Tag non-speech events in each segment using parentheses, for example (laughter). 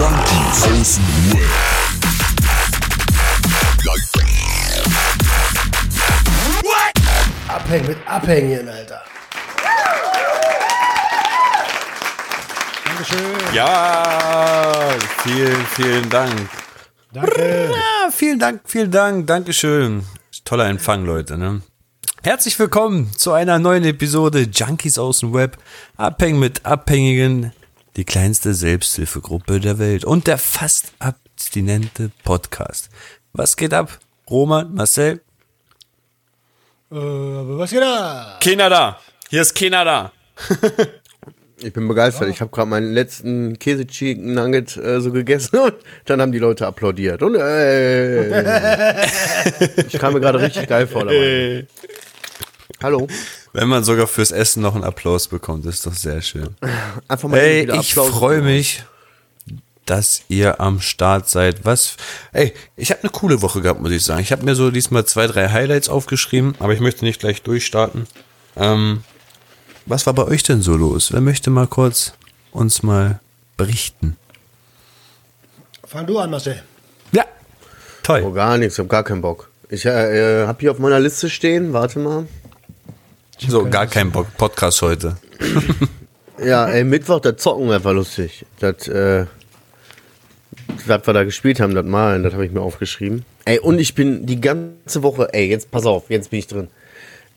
Junkies aus dem Web. Abhängen mit Abhängen, Alter. Dankeschön. Ja, vielen, vielen Dank. Danke. Ja, vielen Dank, vielen Dank, Dankeschön. Toller Empfang, Leute. Ne? Herzlich willkommen zu einer neuen Episode Junkies aus dem Web. Abhängen mit Abhängigen, die kleinste Selbsthilfegruppe der Welt und der fast abstinente Podcast. Was geht ab? Roman, Marcel? Äh, was geht da? Keiner da. Hier ist keiner da. (laughs) Ich bin begeistert. Ich habe gerade meinen letzten Käse Chicken Nugget äh, so gegessen und dann haben die Leute applaudiert. Und äh, (laughs) ich kam mir gerade richtig geil vor dabei. Hallo. Wenn man sogar fürs Essen noch einen Applaus bekommt, ist doch sehr schön. Einfach mal Ey, wieder ich freue mich, dass ihr am Start seid. Was? Ey, ich habe eine coole Woche gehabt, muss ich sagen. Ich habe mir so diesmal zwei, drei Highlights aufgeschrieben, aber ich möchte nicht gleich durchstarten. Ähm, was war bei euch denn so los? Wer möchte mal kurz uns mal berichten? Fang du an, Marcel. Ja, Oh, toll. gar nichts. Ich habe gar keinen Bock. Ich äh, habe hier auf meiner Liste stehen. Warte mal. So, gar kein Bock. Podcast heute. (laughs) Ja, ey, Mittwoch, das Zocken war lustig. Das, äh, was wir da gespielt haben, das Malen, das habe ich mir aufgeschrieben. Ey, und ich bin die ganze Woche, ey, jetzt pass auf, jetzt bin ich drin.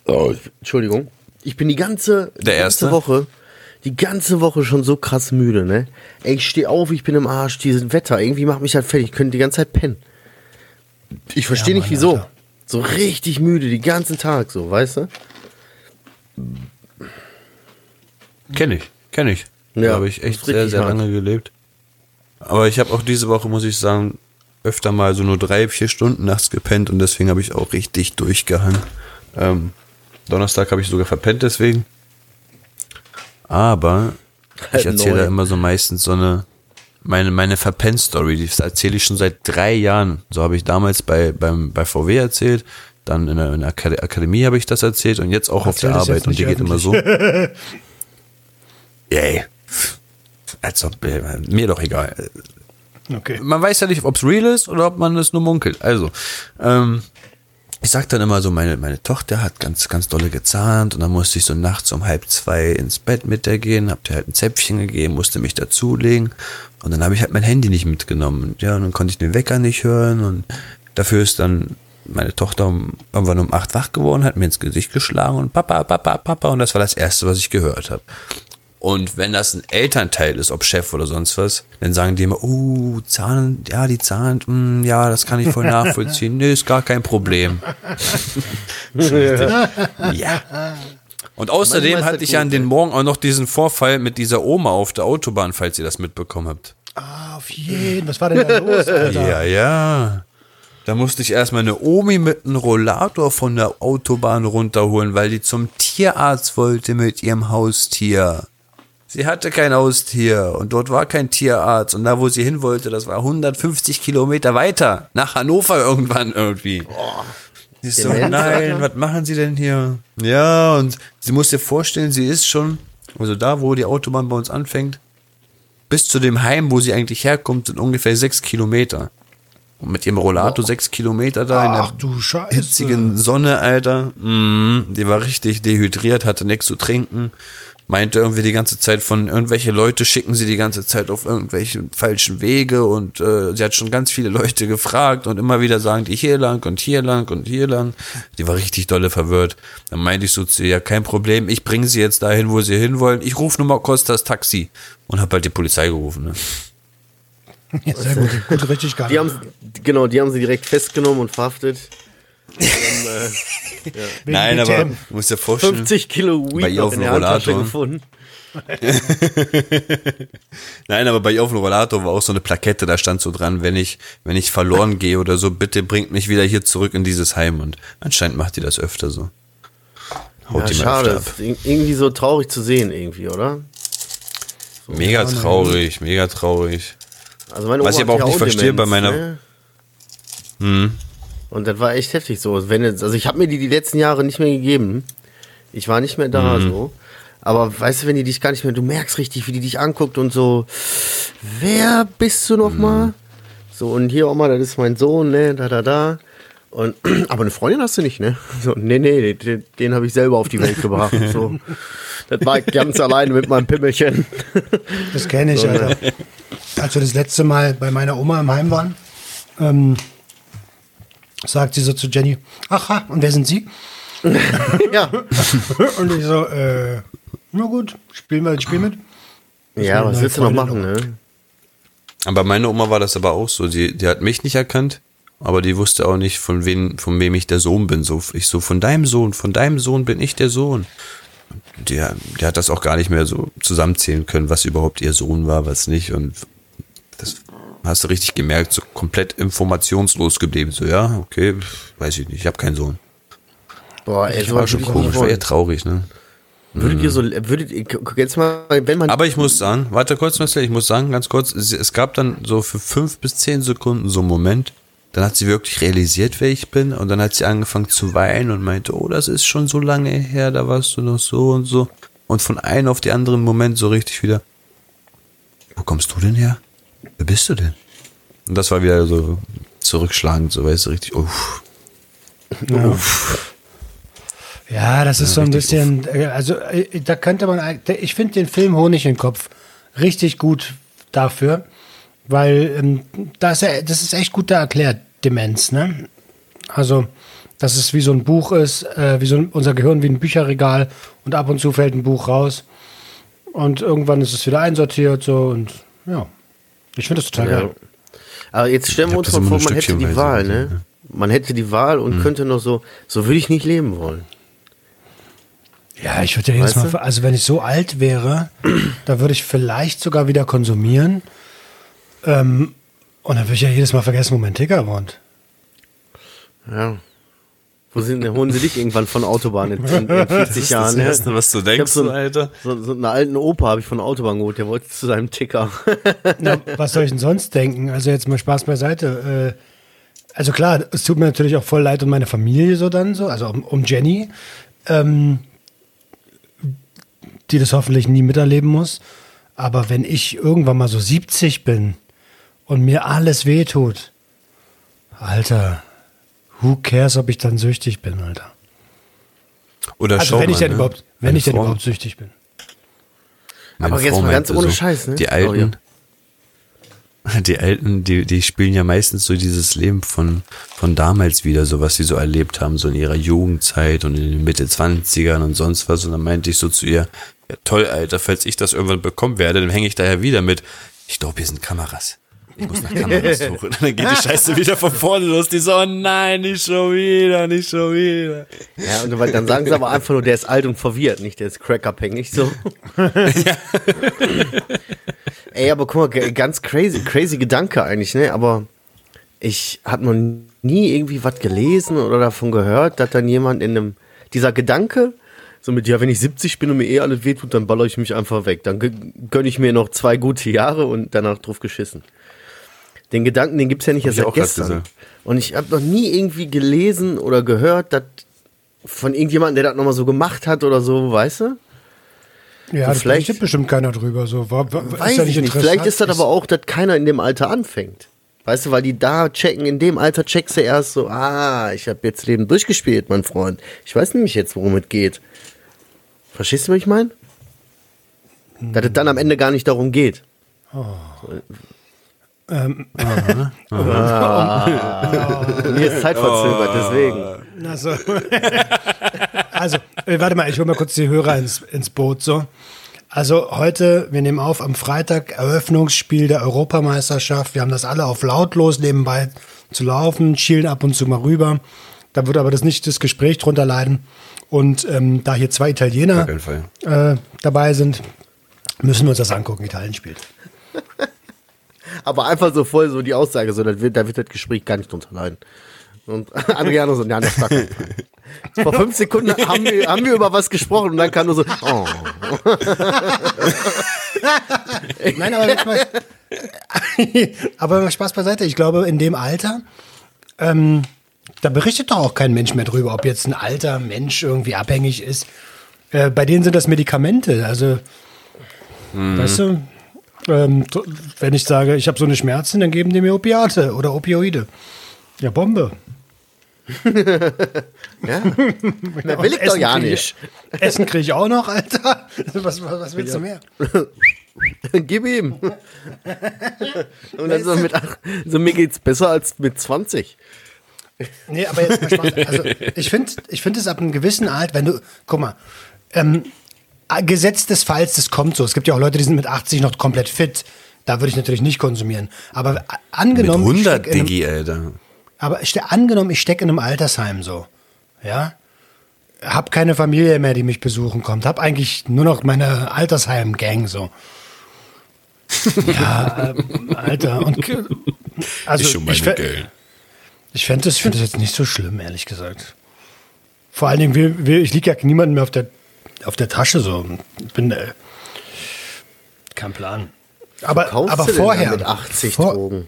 Oh, ich, Entschuldigung. Ich bin die ganze, die Der ganze Erste? Woche, die ganze Woche schon so krass müde, ne? Ey, ich stehe auf, ich bin im Arsch, dieses Wetter, irgendwie macht mich halt fertig. Ich könnte die ganze Zeit pennen. Ich verstehe Ja, nicht wieso. Alter. So richtig müde, den ganzen Tag, so, weißt du? Kenne ich, kenne ich. Ja, da habe ich echt sehr, sehr hart. lange gelebt. Aber ich habe auch diese Woche, muss ich sagen, öfter mal so nur drei, vier Stunden nachts gepennt und deswegen habe ich auch richtig durchgehangen. Ähm, Donnerstag habe ich sogar verpennt deswegen. Aber ich erzähle Neu. da immer so meistens so eine, meine, meine Verpennt-Story, die erzähle ich schon seit drei Jahren. So habe ich damals bei, beim, bei VW erzählt, dann in der, in der Akad- Akademie habe ich das erzählt und jetzt auch auf Erzähl der das Arbeit und die geht immer so. Ey, (laughs) als ob, äh, mir doch egal. Okay. Man weiß ja nicht, ob es real ist oder ob man das nur munkelt. Also, ähm, ich sag dann immer so, meine, meine Tochter hat ganz, ganz dolle gezahnt und dann musste ich so nachts um halb zwei ins Bett mit der gehen, hab dir halt ein Zäpfchen gegeben, musste mich dazulegen und dann habe ich halt mein Handy nicht mitgenommen. Ja, und dann konnte ich den Wecker nicht hören und dafür ist dann meine Tochter um, irgendwann um acht wach geworden, hat mir ins Gesicht geschlagen und Papa, Papa, Papa und das war das Erste, was ich gehört habe. Und wenn das ein Elternteil ist, ob Chef oder sonst was, dann sagen die immer, uh, Zahn, ja, die zahnt, mm, ja, das kann ich voll nachvollziehen. nee, ist gar kein Problem. (laughs) ja. Und außerdem hatte ich ja an den Morgen auch noch diesen Vorfall mit dieser Oma auf der Autobahn, falls ihr das mitbekommen habt. Ah, auf jeden. Was war denn da los, Alter? Ja, ja. Da musste ich erstmal eine Omi mit einem Rollator von der Autobahn runterholen, weil die zum Tierarzt wollte mit ihrem Haustier. Sie hatte kein Haustier und dort war kein Tierarzt und da, wo sie hin wollte, das war 150 Kilometer weiter, nach Hannover irgendwann irgendwie. Sie ist so, nein, was machen Sie denn hier? Ja, und sie muss dir vorstellen, sie ist schon, also da, wo die Autobahn bei uns anfängt, bis zu dem Heim, wo sie eigentlich herkommt, sind ungefähr sechs Kilometer. Und mit ihrem Rollator sechs Kilometer da in Ach der du Scheiße. hitzigen Sonne, Alter. Mm, die war richtig dehydriert, hatte nichts zu trinken. Meinte irgendwie die ganze Zeit von irgendwelche Leute schicken sie die ganze Zeit auf irgendwelche falschen Wege und äh, sie hat schon ganz viele Leute gefragt und immer wieder sagen die hier lang und hier lang und hier lang. Die war richtig dolle verwirrt. Dann meinte ich so zu ihr, ja kein Problem, ich bringe sie jetzt dahin, wo sie hinwollen. Ich rufe nur mal das Taxi und habe halt die Polizei gerufen. Ne? Ja, sehr gut. Gut, richtig geil. Die haben, genau, die haben sie direkt festgenommen und verhaftet. Wegen (laughs) Nein, aber du musst dir vorstellen. 50 Kilo Bei Weed ihr noch auf in dem der Handtasche Rollator. gefunden. (laughs) Nein, aber bei ihr auf dem Rollator war auch so eine Plakette, da stand so dran, wenn ich, wenn ich verloren (laughs) gehe oder so, bitte bringt mich wieder hier zurück in dieses Heim. Und anscheinend macht die das öfter so. Haut Ja, die schade. irgendwie so traurig zu sehen, irgendwie, oder? Mega traurig, mega traurig. Also meine Was ich Oma aber auch nicht verstehe bei meiner- Ne? Und das war echt heftig so. Wenn jetzt, also ich habe mir die die letzten Jahre nicht mehr gegeben. Ich war nicht mehr da so. Aber weißt du, wenn die dich gar nicht mehr, du merkst richtig, wie die dich anguckt und so, wer bist du noch mal? So, und hier Oma, das ist mein Sohn, ne, da, da, da. Und, (clears throat) aber eine Freundin hast du nicht, ne? So, nee, nee, den, den habe ich selber auf die Welt gebracht. So. (laughs) Das war ich ganz alleine mit meinem Pimmelchen. Das kenne ich, Alter. Als wir das letzte Mal bei meiner Oma im Heim waren, ähm, sagt sie so zu Jenny, ach, ha, und wer sind Sie? (laughs) ja. (laughs) Und ich so, äh, na gut, spielen wir ein Spiel mit. Ja, eine was willst du noch machen, ne? Aber meine Oma war das aber auch so. Die, die hat mich nicht erkannt, aber die wusste auch nicht, von wem, von wem ich der Sohn bin. So, ich so, von deinem Sohn, von deinem Sohn bin ich der Sohn. Die, die hat das auch gar nicht mehr so zusammenzählen können, was überhaupt ihr Sohn war, was nicht. Und das hast du richtig gemerkt, so komplett informationslos geblieben. So, ja, okay, weiß ich nicht, ich habe keinen Sohn. Boah, ey, so war schon komisch, war eher traurig, ne? Würdet ihr so, würdet ihr, guck jetzt mal, wenn man, Aber ich muss sagen, warte kurz, Marcel, ich muss sagen, ganz kurz, es, es gab dann so für fünf bis zehn Sekunden so einen Moment, dann hat sie wirklich realisiert, wer ich bin, und dann hat sie angefangen zu weinen und meinte, oh, das ist schon so lange her, da warst du noch so und so. Und von einem auf den anderen Moment so richtig wieder, wo kommst du denn her? Wer bist du denn? Und das war wieder so zurückschlagend, so weißt du, richtig, uff. Uff. Ja, das ist so ein bisschen, äh, also äh, da könnte man, eig- ich finde den Film Honig im Kopf richtig gut dafür, weil ähm, da ist ja, das ist echt gut da erklärt, Demenz, ne? Also, dass es wie so ein Buch ist, äh, wie so ein, unser Gehirn wie ein Bücherregal und ab und zu fällt ein Buch raus und irgendwann ist es wieder einsortiert so und ja, ich finde das total Ja. geil. Aber jetzt stellen wir uns das mal vor, man hätte die Wahl, ne? Man hätte die Wahl und Mhm. könnte noch so, so würde ich nicht leben wollen. Ja, ich würde ja jedes Weißt Mal, also wenn ich so alt wäre, (clears throat) da würde ich vielleicht sogar wieder konsumieren. Ähm, und dann würde ich ja jedes Mal vergessen, wo mein Ticker wohnt. Ja. Wo sind, holen sie dich irgendwann von Autobahn in, in, in (laughs) 50 Jahren? ne? was du denkst, so, Alter. so, so einen alten Opa habe ich von der Autobahn geholt, der wollte zu seinem Ticker. Na, was soll ich denn sonst denken? Also jetzt mal Spaß beiseite. Äh, also klar, es tut mir natürlich auch voll leid um meine Familie so dann so, also um, um Jenny, ähm, die das hoffentlich nie miterleben muss. Aber wenn ich irgendwann mal so 70 bin und mir alles wehtut, Alter, who cares, ob ich dann süchtig bin, Alter. Oder Also schau wenn ich mal, denn ne? überhaupt, wenn Meine ich denn überhaupt süchtig bin. meine Aber jetzt mal ganz ohne Scheiß, ne? Die. Alten, (laughs) die Alten, die, die spielen ja meistens so dieses Leben von, von damals wieder, so was sie so erlebt haben, so in ihrer Jugendzeit und in den Mitte 20ern und sonst was. Und dann meinte ich so zu ihr, ja toll, Alter, falls ich das irgendwann bekommen werde, dann hänge ich da ja wieder mit. Ich glaube, hier sind Kameras. Ich muss nach Kameras (laughs) suchen. Und dann geht die Scheiße wieder von vorne los. Die so, oh nein, nicht schon wieder, nicht schon wieder. Ja, und dann sagen sie aber einfach nur, der ist alt und verwirrt, nicht der ist crackabhängig so. (laughs) (laughs) Ey, aber guck mal, ganz crazy, crazy Gedanke eigentlich, ne? Aber ich habe noch nie irgendwie was gelesen oder davon gehört, dass dann jemand in einem, dieser Gedanke, so mit, ja, wenn ich 70 bin und mir eh alles wehtut, dann baller ich mich einfach weg. Dann gönne ich mir noch zwei gute Jahre und danach drauf geschissen. Den Gedanken, den gibt's ja nicht Hab erst seit gestern. gesagt. Und ich habe noch nie irgendwie gelesen oder gehört, dass von irgendjemandem, der das nochmal so gemacht hat oder so, weißt du? Ja, So das vielleicht- bestimmt keiner drüber. So. War, war, Weiß ja ich nicht. Vielleicht ist das aber auch, dass keiner in dem Alter anfängt. Weißt du, weil die da checken, in dem Alter checkst du erst so, ah, ich habe jetzt Leben durchgespielt, mein Freund. Ich weiß nämlich jetzt, worum es geht. Verstehst du, was ich meine? Dass es dann am Ende gar nicht darum geht. Ähm, (laughs) Mir ist Zeit verzögert, deswegen. (laughs) Also, also warte mal, ich hole mal kurz die Hörer ins, ins Boot. So. Also heute, wir nehmen auf, am Freitag Eröffnungsspiel der Europameisterschaft. Wir haben das alle auf lautlos nebenbei zu laufen, schielen ab und zu mal rüber. Da wird aber das nicht das Gespräch drunter leiden. Und ähm, da hier zwei Italiener äh, dabei sind, müssen wir uns das angucken. Italien spielt. (laughs) Aber einfach so voll so die Aussage, so, da wird, da wird das Gespräch gar nicht drunter leiden. Und Adriano so, ja, das war kein. Vor fünf Sekunden haben wir, haben wir über was gesprochen und dann kam nur so, oh. (laughs) Nein, aber jetzt mal, aber Spaß beiseite. Ich glaube, in dem Alter, ähm, da berichtet doch auch kein Mensch mehr drüber, ob jetzt ein alter Mensch irgendwie abhängig ist. Äh, bei denen sind das Medikamente. Also, weißt du, ähm, wenn ich sage, ich habe so eine Schmerzen, dann geben die mir Opiate oder Opioide. Ja, Bombe. (laughs) Ja. Mehr will ich doch Essen ja nicht. Ich, Essen kriege ich auch noch, Alter. (laughs) Was, was, was willst du mehr? (laughs) Gib ihm. Und dann so mit, ach, so mir geht's besser als mit 20. Nee, aber jetzt mal Spaß. Also, ich finde ich find es ab einem gewissen Alter, wenn du, guck mal, ähm, Gesetz des Falls, das kommt so. Es gibt ja auch Leute, die sind mit 80 noch komplett fit. Da würde ich natürlich nicht konsumieren. Aber Mit angenommen. ich 100 steck in einem- Digi, Alter. Aber angenommen, ich stecke in einem Altersheim so. Ja? Hab keine Familie mehr, die mich besuchen kommt. Hab eigentlich nur noch meine Altersheim-Gang so. (laughs) Ja, ähm, Alter. Und, also, ist schon meine ich, Geld. ich fände das, find das jetzt nicht so schlimm, ehrlich gesagt. Vor allen Dingen, ich liege ja niemandem mehr auf der, auf der Tasche so. Ich bin, äh, kein Plan. Aber, Kaufst aber vorher. mit 80 vor, Drogen?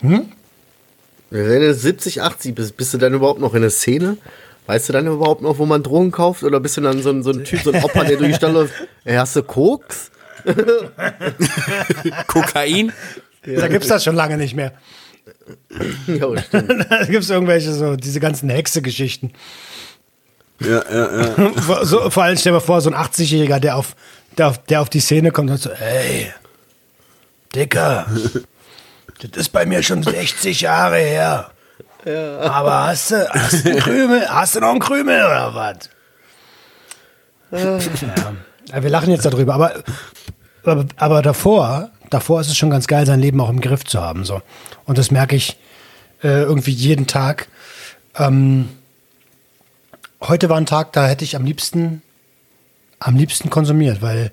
Hm? Wenn du 70, 80 bist, bist du dann überhaupt noch in der Szene? Weißt du dann überhaupt noch, wo man Drogen kauft? Oder bist du dann so ein, so ein Typ, so ein Opa, der durch die Stadt läuft? Ey, hast du Koks? (laughs) Kokain? Da gibt's das schon lange nicht mehr. Ja, stimmt. (laughs) da gibt's irgendwelche so, diese ganzen Hexe-Geschichten. Ja, ja, ja. (laughs) Vor- so, vor allem stell dir mal vor, so ein 80-Jähriger, der auf, der, auf, der auf die Szene kommt und so, ey, Dicker, (laughs) das ist bei mir schon 60 Jahre her. Aber hast du, hast du einen Krümel? Hast du noch einen Krümel oder was? ja. Ja, wir lachen jetzt darüber, aber, aber, aber davor, davor ist es schon ganz geil, sein Leben auch im Griff zu haben. So. Und das merke ich äh, irgendwie jeden Tag. Ähm, heute war ein Tag, da hätte ich am liebsten, am liebsten konsumiert, weil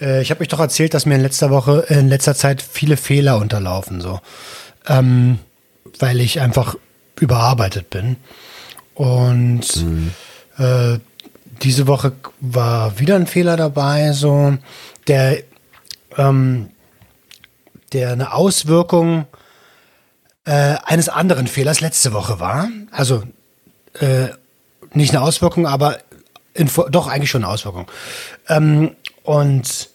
äh, ich habe euch doch erzählt, dass mir in letzter Woche, in letzter Zeit viele Fehler unterlaufen, so, ähm, weil ich einfach überarbeitet bin. Und äh, diese Woche war wieder ein Fehler dabei, so der, ähm, der eine Auswirkung äh, eines anderen Fehlers letzte Woche war. Also äh, nicht eine Auswirkung, aber in, doch eigentlich schon eine Auswirkung. Ähm, und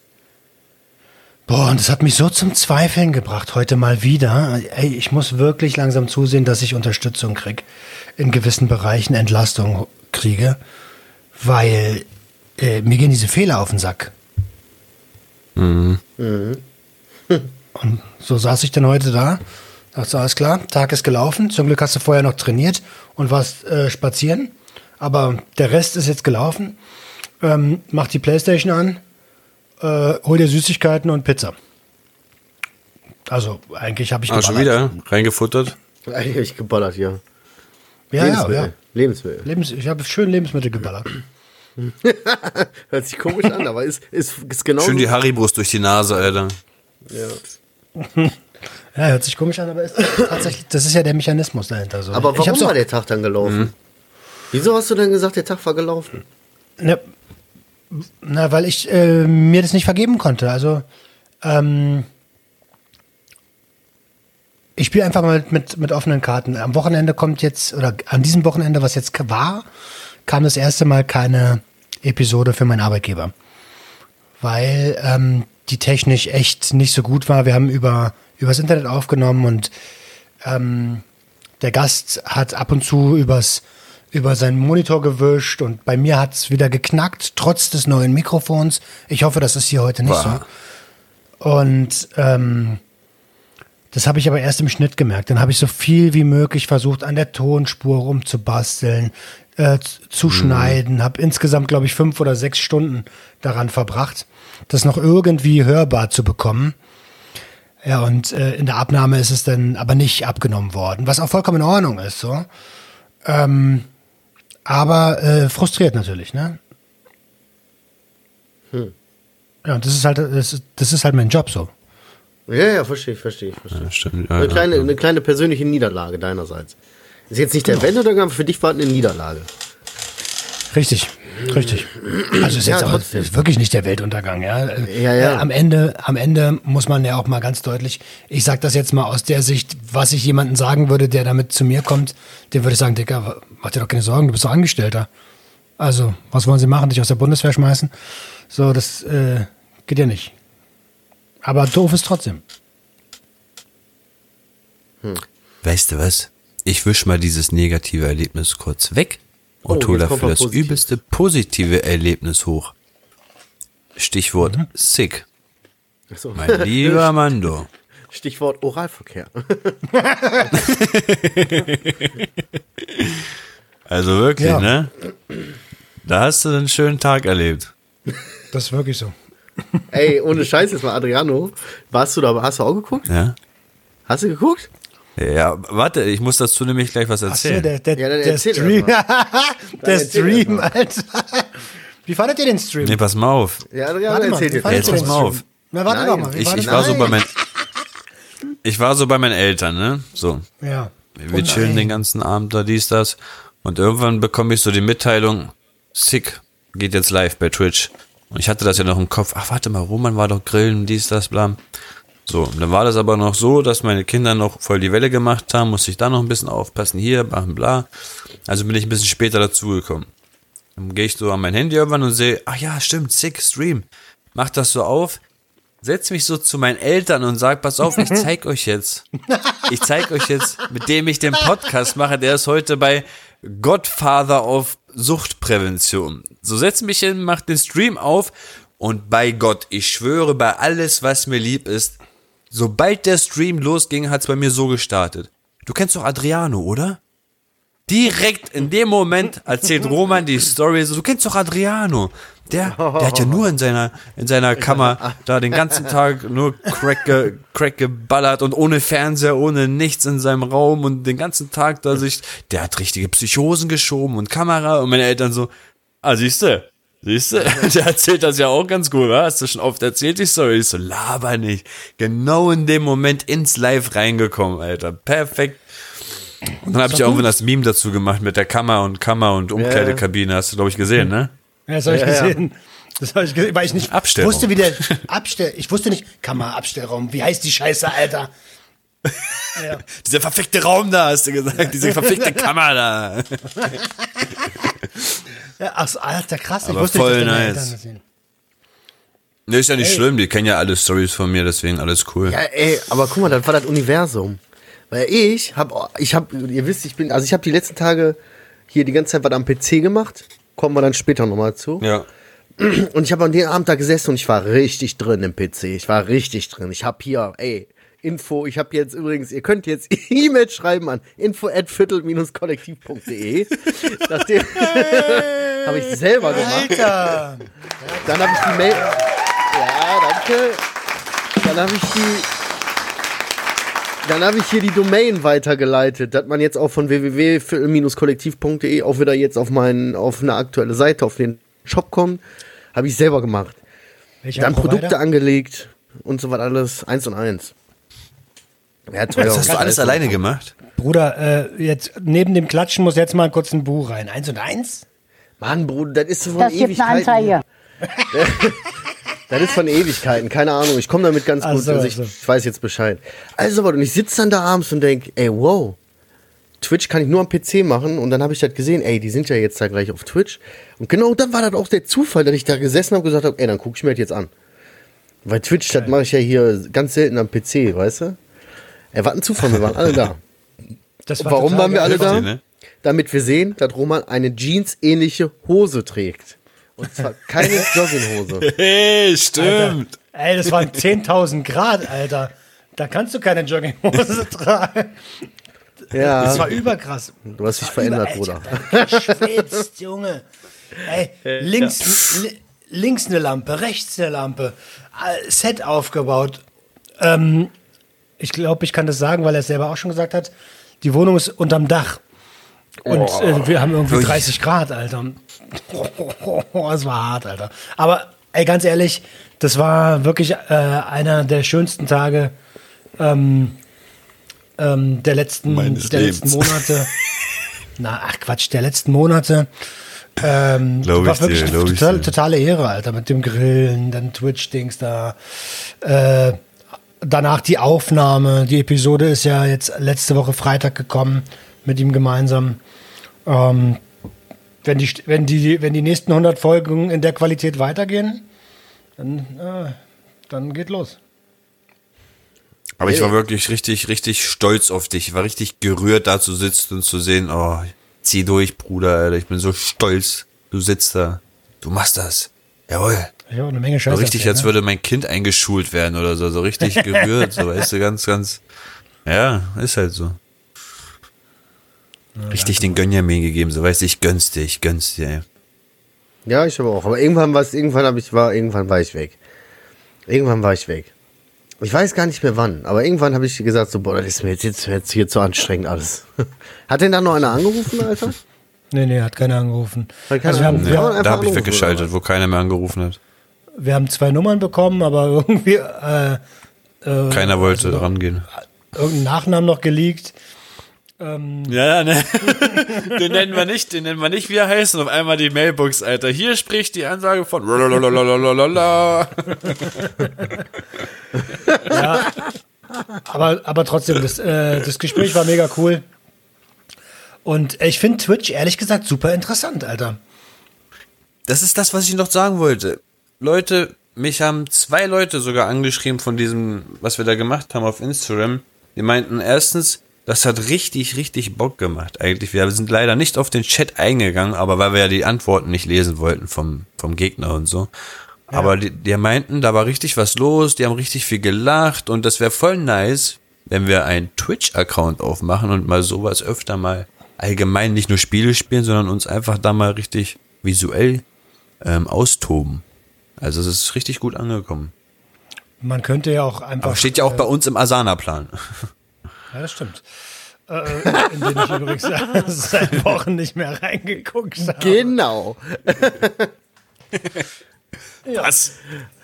boah, und das hat mich so zum Zweifeln gebracht heute mal wieder. Ey, ich muss wirklich langsam zusehen, dass ich Unterstützung kriege, in gewissen Bereichen Entlastung kriege, weil äh, mir gehen diese Fehler auf den Sack. (laughs) Und so saß ich dann heute da. Dachte, alles klar, Tag ist gelaufen. Zum Glück hast du vorher noch trainiert und warst äh, spazieren. Aber der Rest ist jetzt gelaufen. Ähm, mach die Playstation an, äh, hol dir Süßigkeiten und Pizza. Also eigentlich habe ich Ah, schon wieder reingefuttert. Eigentlich geballert, ja. Ja, ja, Lebensmittel. ja. Lebensmittel. Lebens ich habe schön Lebensmittel geballert. (laughs) Hört sich komisch an, aber ist, ist, ist genau. Schön die Haribus durch die Nase, Alter. ja. (laughs) Ja, hört sich komisch an, aber ist tatsächlich, das ist ja der Mechanismus dahinter. So. Aber warum war der Tag dann gelaufen? Wieso hast du denn gesagt, der Tag war gelaufen? Ne, na, weil ich äh, mir das nicht vergeben konnte. Also, ähm, ich spiele einfach mal mit, mit offenen Karten. Am Wochenende kommt jetzt, oder an diesem Wochenende, was jetzt war, kam das erste Mal keine Episode für meinen Arbeitgeber. Weil ähm, die technisch echt nicht so gut war. Wir haben über übers Internet aufgenommen und ähm, der Gast hat ab und zu übers, über seinen Monitor gewischt und bei mir hat es wieder geknackt, trotz des neuen Mikrofons. Ich hoffe, das ist hier heute nicht Wow. so. Und ähm, das habe ich aber erst im Schnitt gemerkt. Dann habe ich so viel wie möglich versucht, an der Tonspur rumzubasteln, äh, zu schneiden. Habe insgesamt, glaube ich, fünf oder sechs Stunden daran verbracht, das noch irgendwie hörbar zu bekommen. Ja, und äh, in der Abnahme ist es dann aber nicht abgenommen worden, was auch vollkommen in Ordnung ist, so. Ähm, aber äh, frustriert natürlich, ne? Ja, und das ist halt, das ist, das ist halt mein Job so. Ja, ja, verstehe ich, verstehe ich, verstehe. Ja, stimmt. Ja, Eine kleine, ja. eine kleine persönliche Niederlage deinerseits. Ist jetzt nicht der Weltuntergang, aber für dich war es eine Niederlage. Richtig, richtig. Also ist Ja, jetzt auch ist wirklich nicht der Weltuntergang, ja. Ja, ja. Äh, am Ende, am Ende muss man ja auch mal ganz deutlich, ich sag das jetzt mal aus der Sicht, was ich jemandem sagen würde, der damit zu mir kommt, dem würde ich sagen, Dicker, mach dir doch keine Sorgen, du bist doch Angestellter. Also, was wollen sie machen? Dich aus der Bundeswehr schmeißen? So, das äh, geht ja nicht. Aber doof ist trotzdem. Weißt du was? Ich wisch mal dieses negative Erlebnis kurz weg und Oh, was das übelste positive Erlebnis hoch. Stichwort Mhm. sick. Achso. Mein lieber (laughs) Mando. Stichwort Oralverkehr. (laughs) Also wirklich, Ja. ne? Da hast du einen schönen Tag erlebt. Das ist wirklich so. Ey, ohne Scheiß jetzt mal, Adriano. Warst du da, hast du auch geguckt? Ja? Hast du geguckt? Ja, warte, ich muss dazu nämlich gleich was erzählen. der, der, Ja, der erzähl Stream. (laughs) der Stream, Alter. Wie fandet ihr den Stream? nee, pass mal auf. Ja, Adriano, Warte mal, erzähl wie jetzt. pass den mal auf. Na, warte Nein. doch mal. wie Ich, war ich das? war so Nein. bei meinen Ich war so bei meinen Eltern, ne? So. Ja. Wir chillen den ganzen Abend da, dies, das. Und irgendwann bekomme ich so die Mitteilung, Sick, geht jetzt live bei Twitch. Und ich hatte das ja noch im Kopf, ach warte mal, Roman war doch grillen, dies, das, bla. So, dann war das aber noch so, dass meine Kinder noch voll die Welle gemacht haben, musste ich da noch ein bisschen aufpassen, hier, bla, bla. Also bin ich ein bisschen später dazugekommen. Dann gehe ich so an mein Handy irgendwann und sehe, ach ja, stimmt, Sick, Stream. Mach das so auf, setz mich so zu meinen Eltern und sag, pass auf, ich zeig euch jetzt. (laughs) Ich zeig euch jetzt, mit dem ich den Podcast mache, der ist heute bei Godfather auf Suchtprävention. So setz mich hin, mach den Stream auf und bei Gott, ich schwöre, bei alles, was mir lieb ist, sobald der Stream losging, hat's bei mir so gestartet. Du kennst doch Adriano, oder? Direkt in dem Moment erzählt (laughs) Roman die Story so, du kennst doch Adriano. Der, der hat ja nur in seiner, in seiner Kammer da den ganzen Tag nur Crack, ge, Crack geballert und ohne Fernseher, ohne nichts in seinem Raum und den ganzen Tag da sich, der hat richtige Psychosen geschoben und Kamera und meine Eltern so, ah, siehste, siehste, (laughs) der erzählt das ja auch ganz gut, wa? hast du schon oft erzählt die Story? Ich so, laber nicht. Genau in dem Moment ins Live reingekommen, Alter. Perfekt. Und dann habe ich irgendwann das Meme dazu gemacht mit der Kammer und Kammer und Umkleidekabine. Hast du, glaube ich, gesehen, ne? Ja, das habe ich Ja, ja. gesehen. Das habe ich gesehen, weil ich nicht Abstellraum. wusste, wie der (laughs) Abstell. Ich wusste nicht, Kammerabstellraum. Wie heißt die Scheiße, Alter? Ja. (laughs) Dieser verfickte Raum da, hast du gesagt. Diese verfickte Kammer da. Ja, ach, Alter, krass. Ich Aber wusste voll nicht, dass nice. Das sehen. Ne, ist ja nicht schlimm. Die kennen ja alle Stories von mir, deswegen alles cool. Ja, ey, aber guck mal, das war das Universum. Weil ich hab, ich hab, ihr wisst, ich bin, also ich habe die letzten Tage hier die ganze Zeit was am PC gemacht. Kommen wir dann später nochmal zu. Ja. Und ich habe an dem Abend da gesessen und ich war richtig drin im PC. Ich war richtig drin. Ich habe hier, ey, Info. Ich habe jetzt übrigens, ihr könnt jetzt (laughs) E-Mail schreiben an info at viertel-kollektiv.de. Nachdem (laughs) habe ich selber gemacht. Alter! Dann habe ich die Mail. Ja, danke. Dann habe ich die. Dann habe ich hier die Domain weitergeleitet, dass man jetzt auch von www.kollektiv.de auch wieder jetzt auf meinen, auf eine aktuelle Seite, auf den Shop kommt. Habe ich selber gemacht. Welcher Dann? Produkte angelegt und so was alles. Eins und eins. Ja, zwei Das hast du alles alleine gemacht? Bruder, äh, jetzt neben dem Klatschen muss jetzt mal kurz ein Buch rein. Eins und eins? Mann, Bruder, das ist so von Das gibt eine Ewigkeiten. Anzeige. Das ist von Ewigkeiten, keine Ahnung. Ich komme damit ganz gut. so, also ich, so. ich weiß jetzt Bescheid. Also, und ich sitze dann da abends und denk, ey, wow. Twitch kann ich nur am PC machen und dann habe ich das gesehen, ey, die sind ja jetzt da gleich auf Twitch. Und genau dann war das auch der Zufall, dass ich da gesessen habe und gesagt habe, ey, dann guck ich mir das jetzt an. Weil Twitch, das mache ich ja hier ganz selten am PC, weißt du? Ey, war ein Zufall, wir waren alle da. (laughs) Das Und warum waren wir alle da? ne? Damit wir sehen, dass Roman eine Jeans-ähnliche Hose trägt. Und zwar keine (laughs) Jogginghose. Hey, Alter. stimmt. Ey, das waren 10.000 Grad, Alter. Da kannst du keine Jogginghose (laughs) tragen. Ja. Das war überkrass. Du hast dich verändert, Über- Bruder. Alter, Geschwitzt, Junge. Ey, links, li links eine Lampe, rechts eine Lampe. Äh, Set aufgebaut. Ähm, ich glaube, ich kann das sagen, weil er es selber auch schon gesagt hat. Die Wohnung ist unterm Dach. Und äh, wir haben irgendwie Ui. 30 Grad, Alter. (laughs) Das war hart, Alter. Aber ey, ganz ehrlich, das war wirklich äh, einer der schönsten Tage ähm, ähm, der letzten, Meines der letzten. Monate. (laughs) Na, ach Quatsch, der letzten Monate. Ähm, Glaub war ich wirklich dir, ich total, totale Ehre, Alter, mit dem Grillen, dann Twitch-Dings da. Äh, danach die Aufnahme. Die Episode ist ja jetzt letzte Woche Freitag gekommen mit ihm gemeinsam. Ähm, wenn die, wenn die, wenn die nächsten 100 Folgen in der Qualität weitergehen, dann, äh, dann geht los. Aber ich war wirklich richtig, richtig stolz auf dich. Ich war richtig gerührt, da zu sitzen und zu sehen, oh, zieh durch, Bruder, Alter. Ich bin so stolz. Du sitzt da. Du machst das. Jawohl. Ich habe eine Menge So Scheiße. richtig, erzählt, als ne? würde mein Kind eingeschult werden oder so. So richtig gerührt. so, weißt du, ganz, ganz. Ja, ist halt so. Richtig den Gönner mir gegeben. So, weißt du, ich gönn's dir, ich gönn's dir, ey. Ja, ich aber auch. Aber irgendwann war es, irgendwann habe ich war, irgendwann war ich weg. Irgendwann war ich weg. Ich weiß gar nicht mehr wann, aber irgendwann habe ich gesagt, so, boah, das ist mir jetzt, jetzt, jetzt hier zu anstrengend alles. (laughs) Hat denn da noch einer angerufen, Alter? Nee, nee, hat keiner angerufen. Hat keiner Also wir haben, angerufen. wir, haben- Da habe ich weggeschaltet, wo keiner mehr angerufen hat. Wir haben zwei Nummern bekommen, aber (laughs) irgendwie äh, äh, Keiner wollte rangehen. irgendeinen Nachnamen noch geleakt. Ja, ja, ne. (laughs) den nennen wir nicht, den nennen wir nicht, wie er heißt. Und auf einmal die Mailbox, Alter. Hier spricht die Ansage von. Lalalala. (laughs) Aber, aber trotzdem, das, äh, das Gespräch war mega cool. Und ich finde Twitch ehrlich gesagt super interessant, Alter. Das ist das, was ich noch sagen wollte. Leute, mich haben zwei Leute sogar angeschrieben von diesem, was wir da gemacht haben auf Instagram. Die meinten erstens, das hat richtig, richtig Bock gemacht. Eigentlich, wir sind leider nicht auf den Chat eingegangen, aber weil wir ja die Antworten nicht lesen wollten vom, vom Gegner und so. Aber die, die meinten, da war richtig was los, die haben richtig viel gelacht und das wäre voll nice, wenn wir einen Twitch-Account aufmachen und mal sowas öfter mal allgemein nicht nur Spiele spielen, sondern uns einfach da mal richtig visuell ähm, austoben. Also es ist richtig gut angekommen. Man könnte ja auch einfach. Aber steht ja auch bei uns im Asana-Plan. Ja, das stimmt. Äh, in den ich übrigens (laughs) seit Wochen nicht mehr reingeguckt habe. Genau. (laughs) Was?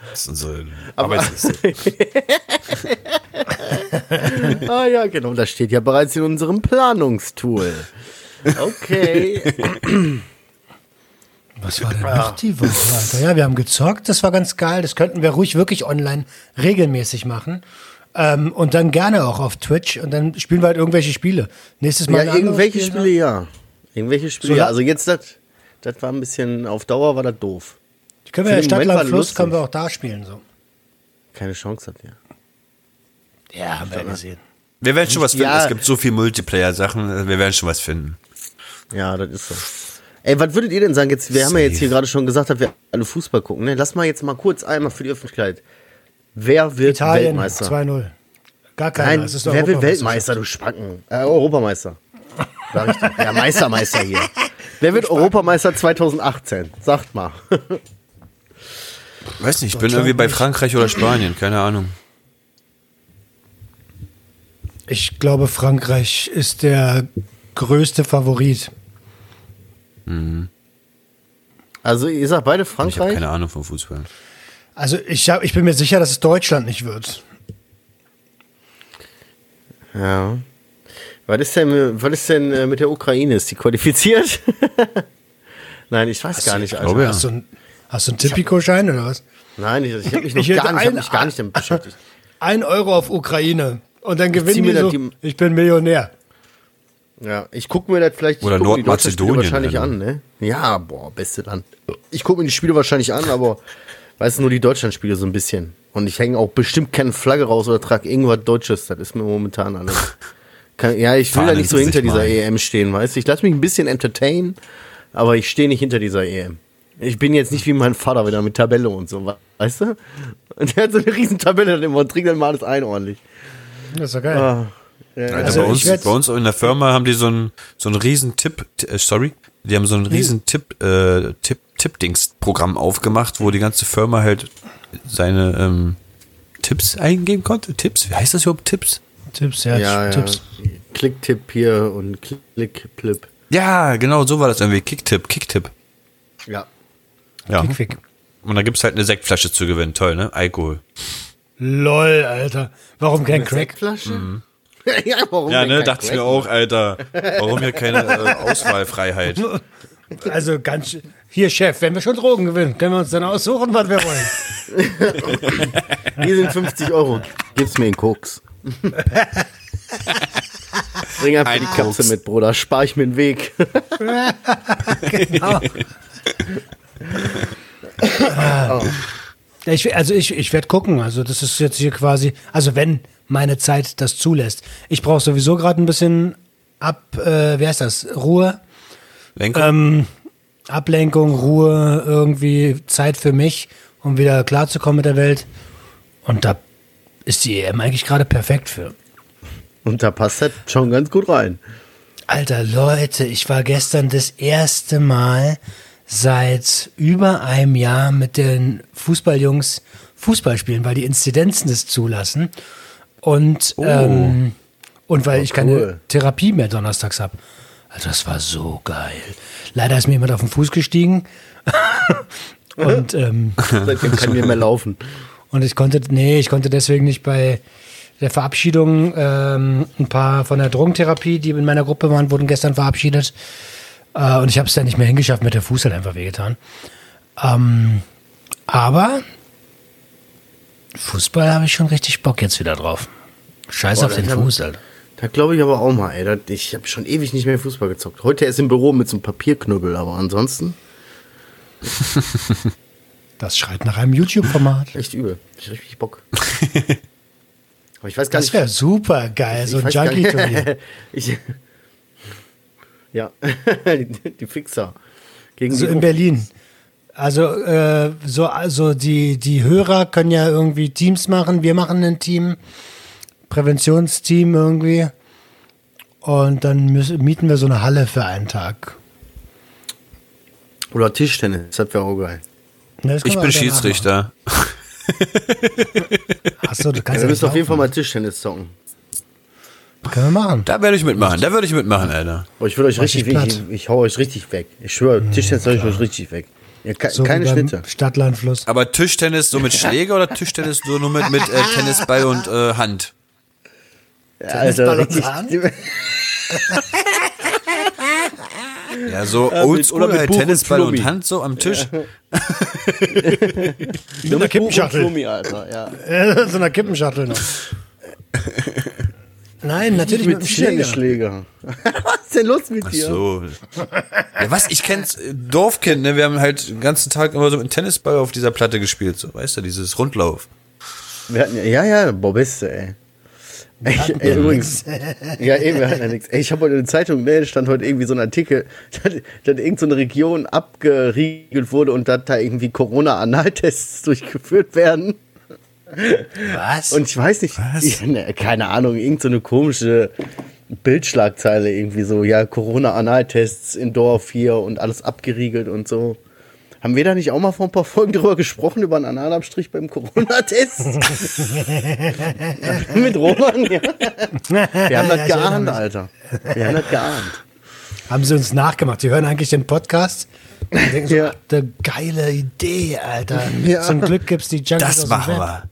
Das ist unsere Arbeitsliste. (laughs) Ah ja, genau, das steht ja bereits in unserem Planungstool. Okay. Was war denn noch die Woche, Alter? Ja, wir haben gezockt, das war ganz geil. Das könnten wir ruhig wirklich online regelmäßig machen. Ähm, und dann gerne auch auf Twitch und dann spielen wir halt irgendwelche Spiele. Nächstes Mal ja, irgendwelche Spiel, Spiele ja. Irgendwelche Spiele So, ja. ja. Also jetzt, das das war ein bisschen, auf Dauer war das doof. Die können wir ja den Stadt, Moment war Land, Fluss, können wir auch da spielen. So. Keine Chance hat ja. Ja, haben wir gesehen. Wir werden schon was finden. Ja. Es gibt so viel Multiplayer-Sachen. Wir werden schon was finden. Ja, das ist so. Ey, was würdet ihr denn sagen? Jetzt, wir haben ja jetzt Safe. hier gerade schon gesagt, dass wir alle Fußball gucken. Ne? Lass mal jetzt mal kurz einmal für die Öffentlichkeit. Wer wird Italien Weltmeister? 2-0. Gar keiner. Nein, es ist wer wird. Weltmeister, du Spacken? Äh, Europameister. Sag ich doch. Ja, Meistermeister hier. Wer wird Europameister 2018? Sagt mal. Weiß nicht, ich bin irgendwie bei Frankreich oder Spanien. Keine Ahnung. Ich glaube, Frankreich ist der größte Favorit. Also, ihr sagt beide Ich habe Frankreich? keine Ahnung vom Fußball. Also ich, hab, ich bin mir sicher, dass es Deutschland nicht wird. Ja. Was ist denn, was ist denn äh, mit der Ukraine? Ist die qualifiziert? (laughs) Nein, ich weiß gar nicht, Alter. glaube, ja. Hast du, ein, hast du einen Tipico-Schein oder was? Nein, ich, ich habe mich (laughs) noch Ich gar, nicht, ich hab ein- mich gar nicht damit beschäftigt. Ein Euro auf Ukraine. Und dann gewinnen die so, die- ich bin Millionär. Ja, ich gucke mir das vielleicht ich Oder guck mir die deutschen Spiele Nordmazedonien, wahrscheinlich an, ne? Ja, boah, beste Land. Ich gucke mir die Spiele wahrscheinlich an, aber weiß nur die Deutschlandspiele so ein bisschen. Und ich hänge auch bestimmt keine Flagge raus oder trage irgendwas Deutsches. Das ist mir momentan alles. (laughs) Kann, ja, ich will da nicht so hinter dieser mal. EM stehen, weißt du? Ich lasse mich ein bisschen entertainen, aber ich stehe nicht hinter dieser EM. Ich bin jetzt nicht wie mein Vater wieder mit Tabelle und so, weißt du? Und (laughs) der hat so eine riesen Tabelle dann immer und trägt dann mal alles ein ordentlich. Das ist doch geil. Ah, ja, Alter, Also bei, uns, bei uns in der Firma haben die so einen so einen riesen Tipp, äh, sorry, die haben so ein riesen Tipp, äh, Tipp, Tipp-Dings-Programm aufgemacht, wo die ganze Firma halt seine ähm, Tipps eingeben konnte. Tipps? Wie heißt das überhaupt? Tipps? Tipps, ja, ja, ja. Tipps. Klicktipp hier und Klickplip. Ja, genau, so war das irgendwie. Kicktipp, Kicktipp. Ja. Ja. Kickfick. Und da gibt's halt eine Sektflasche zu gewinnen. Toll, ne? Alkohol. Lol, Alter. Warum kein Crack? Sektflasche? (laughs) ja, warum Ja, ne? Dachte ich mir auch, Alter. Warum hier keine äh, Auswahlfreiheit? (laughs) Also ganz hier, Chef, wenn wir schon Drogen gewinnen, können wir uns dann aussuchen, was wir wollen. (laughs) Hier sind 50 Euro. Gib's mir in Koks. Bring einfach Ein die Katze Koks. mit, Bruder. Spar ich mir den Weg. genau. Ich, also ich, ich werde gucken. Also das ist jetzt hier quasi, also wenn meine Zeit das zulässt. Ich brauche sowieso gerade ein bisschen ab, äh, wie heißt das, Ruhe, Lenkung? ähm, Ablenkung, Ruhe, irgendwie Zeit für mich, um wieder klarzukommen mit der Welt. Und da ist die EM eigentlich gerade perfekt für. Und da passt das schon ganz gut rein. Alter Leute, ich war gestern das erste Mal seit über einem Jahr mit den Fußballjungs Fußball spielen, weil die Inzidenzen das zulassen. Und, ähm, und weil ich keine cool. Therapie mehr donnerstags habe. Also das war so geil. Leider ist mir jemand auf den Fuß gestiegen. (laughs) und, ähm, (laughs) Seitdem kann mir mehr laufen. und ich konnte, nee, ich konnte deswegen nicht bei der Verabschiedung ähm, ein paar von der Drogentherapie, die in meiner Gruppe waren, wurden gestern verabschiedet. Äh, und ich habe es dann nicht mehr hingeschafft, mit der Fuß halt einfach wehgetan. Ähm, aber Fußball habe ich schon richtig Bock jetzt wieder drauf. Scheiß Boah, auf den Fuß, Alter. Da glaube ich aber auch mal, ey. Das, ich habe schon ewig nicht mehr Fußball gezockt. Heute erst im Büro mit so einem Papierknüppel, aber ansonsten (laughs) Das schreit nach einem YouTube-Format. echt übel. Ich hab richtig Bock. (laughs) aber ich weiß gar Das nicht. wäre super geil, so ein Junkie-Turnier. (laughs) ja, die, die Fixer. Gegen So die in Berlin. Also, äh, so, also die, die Hörer können ja irgendwie Teams machen. Wir machen ein Team, Präventionsteam irgendwie. Und dann müssen, mieten wir so eine Halle für einen Tag. Oder Tischtennis, das wäre auch geil. Das ich wir bin Schiedsrichter. machen. Ach so, du (laughs) Ja, kannst wir ja müssen auf jeden Fall mal Tischtennis zocken. Können wir machen. Da werde ich mitmachen. Da würde ich mitmachen, Alter. Aber ich will euch richtig, platt. ich, ich hau euch richtig weg. Ich schwöre, Tischtennis hau ich euch richtig weg. Ja, ke So keine Schnitte. Stadtlandfluss. Aber Tischtennis so mit Schläger oder Tischtennis so nur mit, mit äh, (laughs) Tennisball und äh, Hand? Ja, und richtig. Ja, so Ja, oldschool oder mit halt Buch und Tennisball und, Flummi. Hand so am Tisch. (laughs) Mit einer Kippenschachtel. Flummi, Alter, ja. (laughs) So einer Kippenschachtel noch. Nein, natürlich mit, Mit dem Schläger. (laughs) Was ist denn los mit Ach dir? so. Ja, was? Ich kenn's, äh, Dorfkind, ne? Wir haben halt den ganzen Tag immer so mit dem Tennisball auf dieser Platte gespielt, so, weißt du, dieses Rundlauf. Wir hatten, ja, ja, ja, boah, beste, ey. Ich, ey, übrigens, (laughs) ja, eben, wir hatten ja nichts. Ey, ich habe heute in der Zeitung, ne, stand heute irgendwie so ein Artikel, (laughs) dass, dass irgend so eine Region abgeriegelt wurde und dass da irgendwie Corona-Analtests durchgeführt werden. Was? Und ich weiß nicht, ich, (laughs) ne, keine Ahnung, irgend so eine komische Bildschlagzeile irgendwie so, ja, Corona-Analtests in Dorf hier und alles abgeriegelt und so. Haben wir da nicht auch mal vor ein paar Folgen drüber gesprochen, über einen Analabstrich beim Corona-Test? (laughs) Mit Roman, ja. (laughs) Wir haben das Ja, geahnt. Alter. Wir haben das geahnt. Haben sie uns nachgemacht. Die hören eigentlich den Podcast und denken so, Ja. eine geile Idee, Alter. Ja. Zum Glück gibt's die Junkies Das machen wir.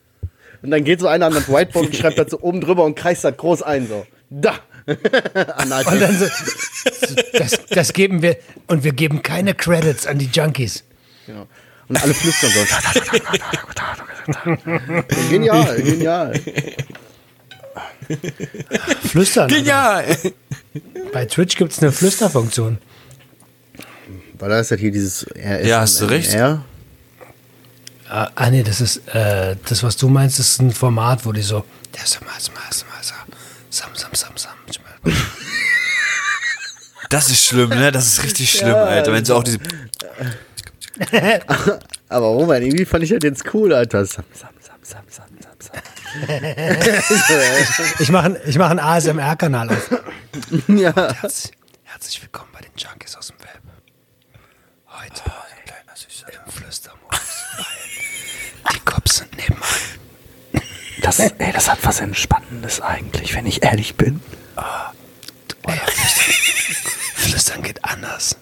Und dann geht so einer an das Whiteboard und schreibt das so oben drüber und kreist das groß ein, so. Da! (laughs) Und Analtest. dann so, das, das geben wir, und wir geben keine Credits an die Junkies. Genau. Und alle flüstern so. (laughs) genial, genial. Flüstern. Genial! Bei Twitch gibt's eine Flüsterfunktion. Weil da ist halt hier dieses RS. Ja, hast du recht. R. Ah, nee, das ist, äh, das, was du meinst, ist ein Format, wo die so, der mal, mal, sam, sam, sam, sam. Das ist schlimm, ne? Das ist richtig schlimm, Ja, Alter. Wenn so auch diese. (laughs) Aber Roman, irgendwie fand ich das jetzt cool, Alter. Sam, sam, sam, sam, sam, sam, Ich mache ich mach einen ASMR-Kanal auf. sam. Ja. Herz, herzlich willkommen bei den Junkies aus dem Web. Heute im Flüstermodus, sind nebenan. Das, ey, das hat was Entspannendes eigentlich, wenn ich ehrlich bin. Ey, Flüstern, Flüstern geht anders.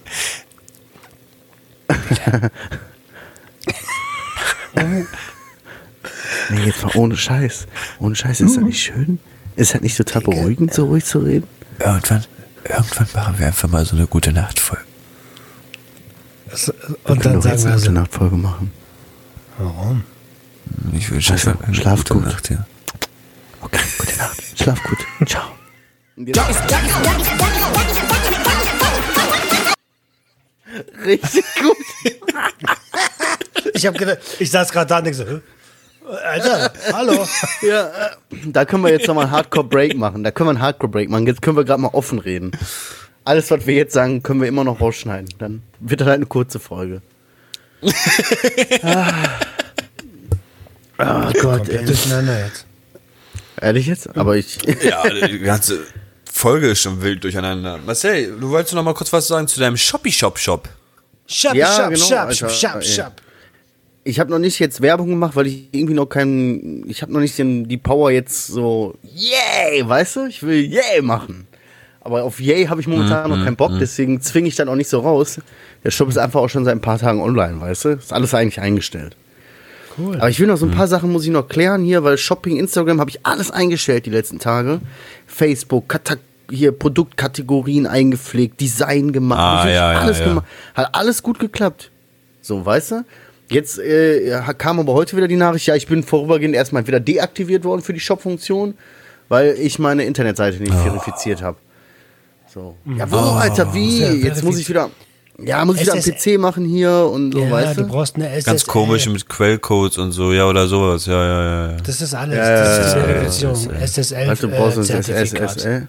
Nee, jetzt mal ohne Scheiß. Ohne Scheiß, ist das nicht schön? Ist das nicht total beruhigend, so ruhig zu reden? Irgendwann, irgendwann machen wir einfach mal so eine gute Nachtfolge. Und dann jetzt sagen eine wir gute so, Nachtfolge machen. warum? Ich will Scheiße, eine schlaf gute gut. Nacht, ja. Okay, gute Nacht. Schlaf gut. Ciao. Richtig gut. Ich habe gedacht, ich saß gerade da und denk so, "Hä? Alter, hallo. Ja, äh, da können wir jetzt nochmal einen Hardcore-Break machen. Da können wir einen Hardcore-Break machen. Jetzt können wir gerade mal offen reden. Alles, was wir jetzt sagen, können wir immer noch rausschneiden. Dann wird das halt eine kurze Folge. ah. (laughs) Oh Gott, ey. durcheinander jetzt. Ehrlich jetzt? Aber ich. Ja, die ganze Folge ist schon wild durcheinander. Marcel, du wolltest noch mal kurz was sagen zu deinem Shoppy-Shop-Shop. Shop, Ja, shop, genau, shop, Alter, shop, ey. shop. Ich habe noch nicht jetzt Werbung gemacht, weil ich irgendwie noch keinen. Ich habe noch nicht den, die Power jetzt so. Yay! Weißt du? Ich will Yay machen. Aber auf Yay habe ich momentan noch keinen Bock, deswegen zwinge ich dann auch nicht so raus. Der Shop ist einfach auch schon seit ein paar Tagen online, weißt du? Ist alles eigentlich eingestellt. Cool. Aber ich will noch so ein paar Sachen muss ich noch klären hier, weil Shopping, Instagram habe ich alles eingestellt die letzten Tage. Facebook, Kata hier Produktkategorien eingepflegt, Design gemacht, Ah, ja, ja, alles ja. gemacht. Hat alles gut geklappt. So, weißt du? Jetzt äh, kam aber heute wieder die Nachricht, ja, ich bin vorübergehend erstmal wieder deaktiviert worden für die Shop-Funktion, weil ich meine Internetseite nicht verifiziert habe. So. Ja, wo, Alter, wie? Ja, Jetzt muss ich wieder. Ja, muss ich wieder am SSL. PC machen hier und so, ja, weißt du du? brauchst eine SSL. Ganz komisch mit Quellcodes und so, ja, oder sowas. Ja, ja, ja. Das ist alles. Ja, das ist ja, Verifizierung. SSL. Weißt du, du brauchst äh. SSL.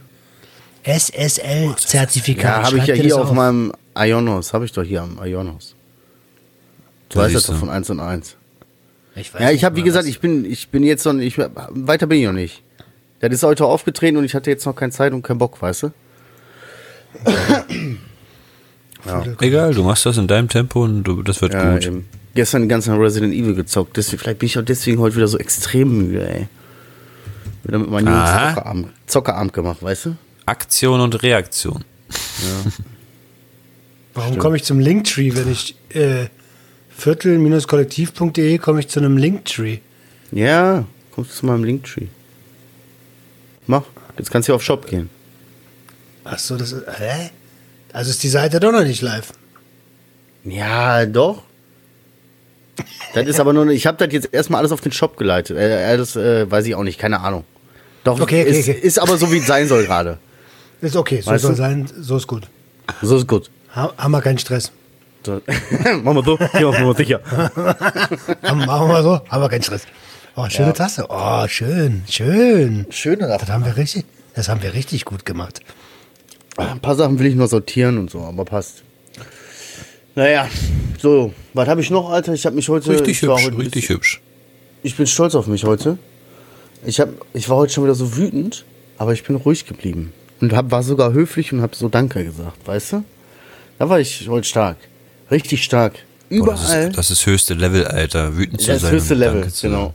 SSL-Zertifikat. Ja, habe ich ja hier das auf meinem Ionos. Habe ich doch hier am Ionos. Du Da weißt das doch von 1 und 1. Ich weiß Ja, ich habe, wie gesagt, was. ich bin, ich bin jetzt noch nicht, weiter bin ich noch nicht. Das ist heute aufgetreten und ich hatte jetzt noch keine Zeit und keinen Bock, weißt du? (coughs) Egal, du machst das in deinem Tempo und du, das wird Ja, gut. eben. Gestern den ganzen Resident Evil gezockt. Deswegen, vielleicht bin ich auch deswegen heute wieder so extrem müde, ey. Wieder mit meinem Jungs. Zockerabend, Zockerabend gemacht, weißt du? Aktion und Reaktion. (laughs) Warum komme ich zum Linktree, wenn ich äh, viertel-kollektiv.de komme ich zu einem Linktree? Ja, kommst du zu meinem Linktree. Mach. Jetzt kannst du auf Shop gehen. Ach so, das ist, hä? Also ist die Seite doch noch nicht live. Ja, doch. Das ist aber nur, ich habe das jetzt erstmal alles auf den Shop geleitet. Äh, das äh, weiß ich auch nicht, keine Ahnung. Doch, Okay, okay, ist, okay. ist aber so, wie es sein soll gerade. Ist okay, so Weißt soll du? sein, so ist gut. So ist gut. Ha haben wir keinen Stress. So. (laughs) machen wir so, hier machen wir sicher. (laughs) Machen wir so, haben wir keinen Stress. Oh, schöne Tasse. Oh, schön, schön. Schöne Das haben wir richtig, das haben wir richtig gut gemacht. Ein paar Sachen will ich noch sortieren und so, aber passt. Naja, so, was habe ich noch, Alter? Ich habe mich heute. Richtig hübsch, heute richtig bisschen- hübsch. Ich bin stolz auf mich heute. Ich, hab, ich war heute schon wieder so wütend, aber ich bin ruhig geblieben. Und hab, war sogar höflich und habe so Danke gesagt, weißt du? Da war ich heute stark. Richtig stark. Boah, das, Überall. ist, das ist höchste Level, Alter. Wütend zu das sein. höchste und Level, genau.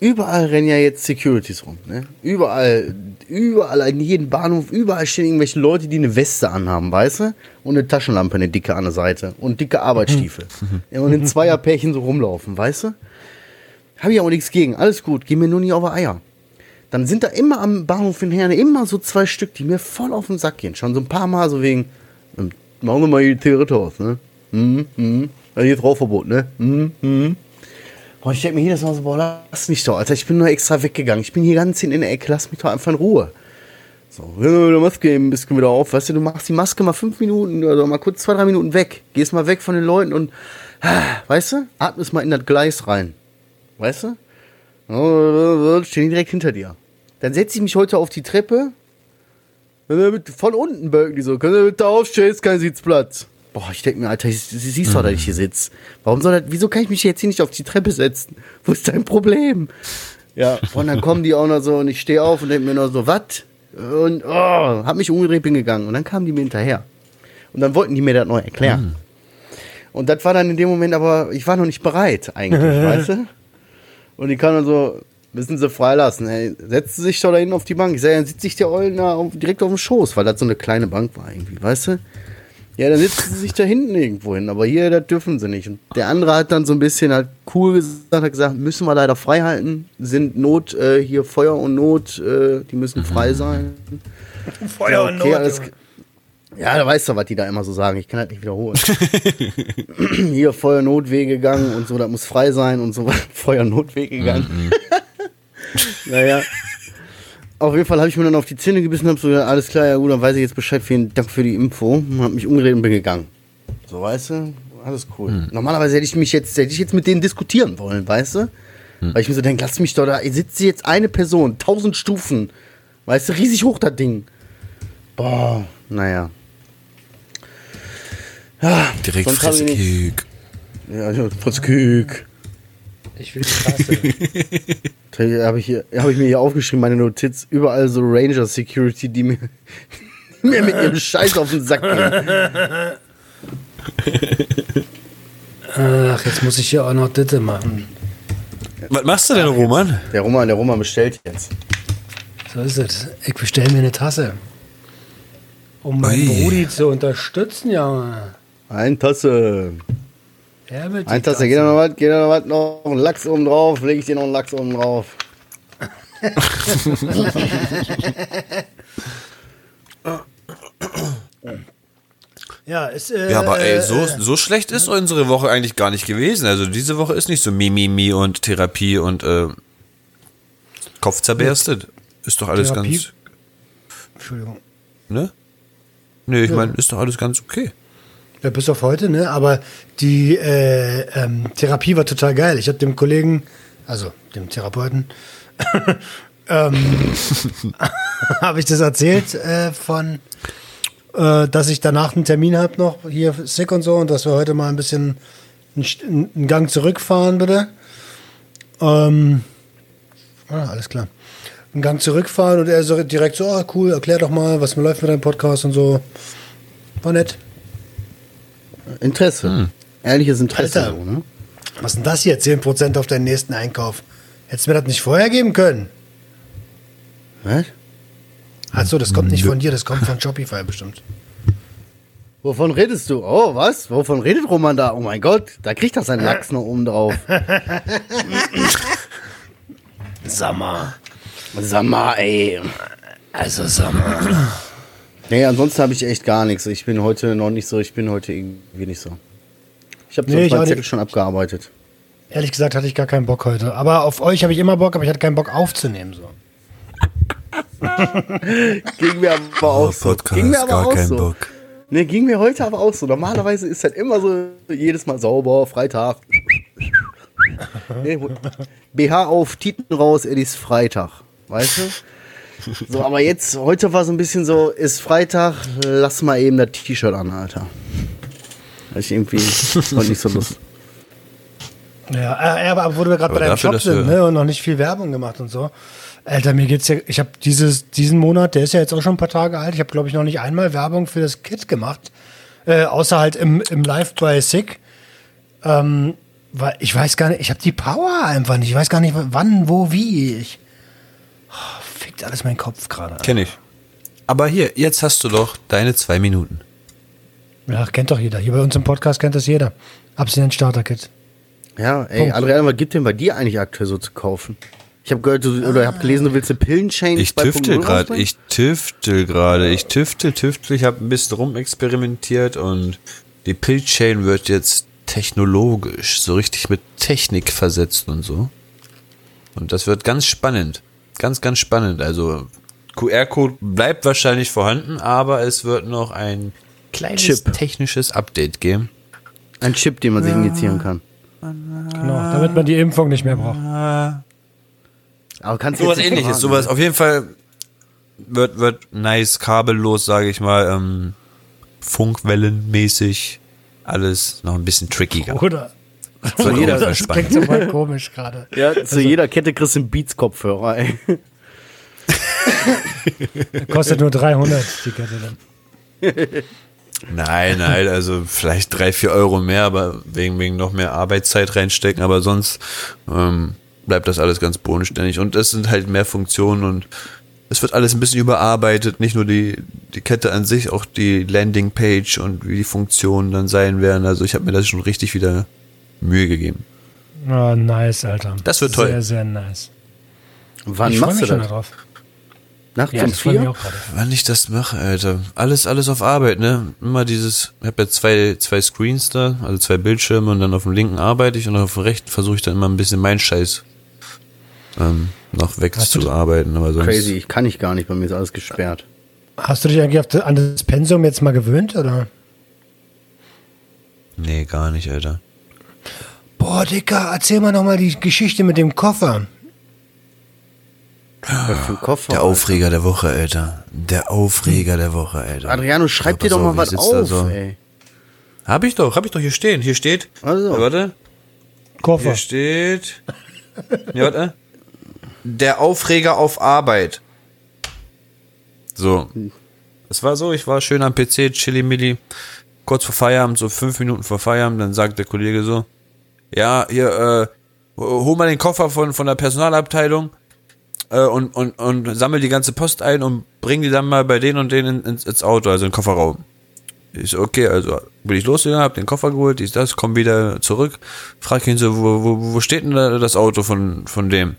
Überall rennen ja jetzt Securities rum. Ne? Überall, überall in jedem Bahnhof, überall stehen irgendwelche Leute, die eine Weste anhaben, weißt du? Und eine Taschenlampe, eine dicke an der Seite. Und dicke Arbeitsstiefel. ja, und in Zweierpärchen so rumlaufen, weißt du? Habe ich auch nichts gegen. Alles gut, geh mir nur nicht auf die Eier. Dann sind da immer am Bahnhof in Herne immer so zwei Stück, die mir voll auf den Sack gehen. Schon so ein paar Mal so wegen, ähm, machen wir mal hier die Zigarette aus, ne? Hm, hm. Also hier ist Rauchverbot, ne? Hm, hm. Boah, ich denke mir jedes Mal so, boah, lass mich doch, Alter. Ich bin nur extra weggegangen. Ich bin hier ganz hinten in der Ecke, lass mich doch einfach in Ruhe. So, wenn du Maske ein bisschen wieder auf, weißt du, du machst die Maske mal fünf Minuten oder mal kurz zwei, drei Minuten weg. Gehst mal weg von den Leuten und, weißt du, atmest mal in das Gleis rein. Weißt du? Stehen die direkt hinter dir. Dann setze ich mich heute auf die Treppe. Von unten bögen die so. Können Sie bitte aufstehen? Ist kein Sitzplatz. Boah, ich denke mir, Alter, ich- sie siehst doch, dass ich hier sitze. Warum soll das, wieso kann ich mich jetzt hier nicht auf die Treppe setzen? (laughs) Wo ist dein Problem? Ja, und dann kommen die auch noch so und ich stehe auf und denke mir nur so, was? Und, oh, hab mich umgedreht, bin gegangen. Und dann kamen die mir hinterher. Und dann wollten die mir das neu erklären. Und das war dann in dem Moment aber, ich war noch nicht bereit eigentlich, (laughs) weißt du? Und die kann dann so, müssen sie freilassen. Hey, setzen Sie sich doch da hinten auf die Bank. Ich sage, dann sitze ich der Eulen da auf, direkt auf dem Schoß, weil das so eine kleine Bank war irgendwie, weißt du? Ja, dann sitzen sie sich da hinten irgendwo hin, aber hier, das dürfen sie nicht. Und der andere hat dann so ein bisschen halt cool gesagt, hat gesagt, müssen wir leider frei halten, sind Not, äh, hier Feuer und Not, äh, die müssen frei (laughs) sein. Feuer Ja, und okay, Not. alles. Ja, da weißt du, was die da immer so sagen. Ich kann das nicht wiederholen. (laughs) (clears throat) Hier Feuer Notweg gegangen und so, das muss frei sein und so. (laughs) Feuer Notweg gegangen. naja. Auf jeden Fall habe ich mir dann auf die Zähne gebissen und habe so gesagt, alles klar, ja gut, dann weiß ich jetzt Bescheid, vielen Dank für die Info. Und habe mich umgedreht und bin gegangen. So, weißt du, alles cool. Normalerweise hätte ich mich jetzt, hätte ich jetzt mit denen diskutieren wollen, weißt du? Weil ich mir so denke, lass mich doch da, sitzt hier jetzt eine Person, tausend Stufen, weißt du, riesig hoch das Ding. Boah, naja. Ja, Direkt Fresse. Kick. Ja, ja, Fritz Kück. Ich will die Tasse. (laughs) Habe ich, hier- hab ich mir hier aufgeschrieben, meine Notiz, überall so Ranger Security, die mir, die mir mit ihrem Scheiß auf den Sack gehen. Ach, jetzt muss ich hier auch noch Ditte machen. Was machst du denn, Roman? Der Roman, der Roman bestellt jetzt. So ist es. Ich bestelle mir eine Tasse. Um meinen. Brudi zu unterstützen, ja. Ein Tasse. Mit Ein Tasse, geht da noch was? Geht da noch was? Noch ein Lachs oben drauf? Leg ich dir noch einen Lachs oben drauf? Ja, ist, äh, Ja, aber ey, so, äh, so schlecht ist unsere Woche eigentlich gar nicht gewesen. Also diese Woche ist nicht so Mimimi und Therapie und äh, Kopf zerberstet. Ist doch alles Therapie? ganz, Entschuldigung. ne? Nee, ich meine, ist doch alles ganz okay. Ja, bis auf heute, ne? Aber die äh, ähm, Therapie war total geil. Ich habe dem Kollegen, also dem Therapeuten, (laughs) ähm, (laughs) habe ich das erzählt äh, von, äh, dass ich danach einen Termin habe noch hier sick und so und dass wir heute mal ein bisschen einen, einen Gang zurückfahren bitte. Ähm, ah, alles klar. Einen Gang zurückfahren und er so direkt so, ah, cool, erklär doch mal, was läuft mit deinem Podcast und so. War nett. Interesse. Ehrliches Interesse. Alter. So, ne? Was ist denn das hier? 10% auf deinen nächsten Einkauf. Hättest du mir das nicht vorher geben können? Was? Achso, das kommt nicht von dir, das kommt von Shopify bestimmt. Wovon redest du? Oh, was? Wovon redet Roman da? Oh mein Gott, da kriegt er seinen Lachs noch oben drauf. (laughs) Sag mal. Sag mal, ey. Also sag mal. Nee, ansonsten habe ich echt gar nichts. Ich bin heute noch nicht so, ich bin heute irgendwie nicht so. Ich habe Nee, meinen Zettel schon abgearbeitet. Ehrlich gesagt hatte ich gar keinen Bock heute. Aber auf euch habe ich immer Bock, aber ich hatte keinen Bock aufzunehmen. So. (laughs) Ging mir aber auch so. Ging mir aber auch so. Nee, ging mir heute aber auch so. Normalerweise ist halt immer so, jedes Mal sauber, Freitag. (laughs) Nee, BH auf, Titen raus, Eddies Freitag. Weißt du? So, aber jetzt, heute war so ein bisschen so, ist Freitag, lass mal eben das T-Shirt an, Alter. Weil ich irgendwie heute nicht so Lust. Ja, äh, aber wo wir gerade bei deinem dafür, dass sind ne, und noch nicht viel Werbung gemacht und so. Alter, mir geht's ja, ich habe dieses diesen Monat, der ist ja jetzt auch schon ein paar Tage alt. Ich habe glaube ich noch nicht einmal Werbung für das Kit gemacht, äh, außer halt im, im Live bei Sick. Ähm, weil ich weiß gar nicht, ich habe die Power einfach nicht. Ich weiß gar nicht, wann, wo, wie. Ich oh, fickt alles mein Kopf gerade. Kenn ich. Aber hier, jetzt hast du doch deine zwei Minuten. Ja, kennt doch jeder. Hier bei uns im Podcast kennt das jeder. Abstinent Starter Kit. Ja, ey, Punkt. Adrian, was gibt denn bei dir eigentlich aktuell so zu kaufen? Ich habe gehört, du, oder ich habe gelesen, du willst eine Pillenchain Ich 2.0 tüftel gerade, ich tüftel gerade, ich tüftel, tüftel, ich habe ein bisschen rumexperimentiert und die Pillchain wird jetzt technologisch, so richtig mit Technik versetzt und so. Und das wird ganz spannend. Ganz, ganz spannend. Also QR-Code bleibt wahrscheinlich vorhanden, aber es wird noch ein kleines Chip. technisches Update geben. Ein Chip, den man sich injizieren kann. Genau, damit man die Impfung nicht mehr braucht. Aber kannst du Sowas ähnliches, verraten, sowas. Auf jeden Fall wird, wird nice, kabellos, sage ich mal, ähm, Funkwellenmäßig, alles noch ein bisschen trickiger. Oder? (laughs) Soll jeder das klingt so mal komisch gerade. Ja, zu jeder Kette kriegst du einen Beats-Kopfhörer, ey. (laughs) Kostet nur 300 die Kette dann. Nein, nein, also vielleicht drei, vier Euro mehr, aber wegen, wegen noch mehr Arbeitszeit reinstecken, aber sonst ähm, bleibt das alles ganz bodenständig. Und es sind halt mehr Funktionen und es wird alles ein bisschen überarbeitet, nicht nur die, die Kette an sich, auch die Landingpage und wie die Funktionen dann sein werden. Also ich habe mir das schon richtig wieder Mühe gegeben. Oh, nice, Alter. Das wird toll. Sehr, sehr nice. Wann ich freue machst mich du schon das? darauf. Nachts Ja, um vier? auch gerade. Wann ich das mache, Alter. Alles, alles auf Arbeit, ne? Immer dieses, ich habe ja zwei, zwei Screens da, also zwei Bildschirme und dann auf dem linken arbeite ich und auf dem rechten versuche ich dann immer ein bisschen meinen Scheiß ähm, noch wegzuarbeiten. Aber sonst. Crazy, ich kann ich gar nicht, bei mir ist alles gesperrt. Hast du dich eigentlich auf das, an das Pensum jetzt mal gewöhnt, oder? Nee, gar nicht, Alter. Boah, Dicker, erzähl mal nochmal die Geschichte mit dem Koffer. Koffer. Der Aufreger der Woche, Alter. Der Aufreger der Woche, Alter. Adriano, schreib Ja, dir doch auf, mal was auf, so. ey. Hab ich doch, hab ich doch hier stehen. Hier steht. Also. Ja, warte. Koffer. Hier steht. Ja, warte. Der Aufreger auf Arbeit. So. Es war so, ich war schön am PC, chilly milli, kurz vor Feierabend, so fünf Minuten vor Feierabend, dann sagt der Kollege so, ja, hier, äh, hol mal den Koffer von, von der Personalabteilung äh, und, und, und sammel die ganze Post ein und bring die dann mal bei denen und denen ins, ins Auto, also in den Kofferraum. Ich so, okay, also bin ich losgegangen, hab den Koffer geholt, dies, das, komm wieder zurück, frag ihn so, wo, wo, wo steht denn da das Auto von, von dem?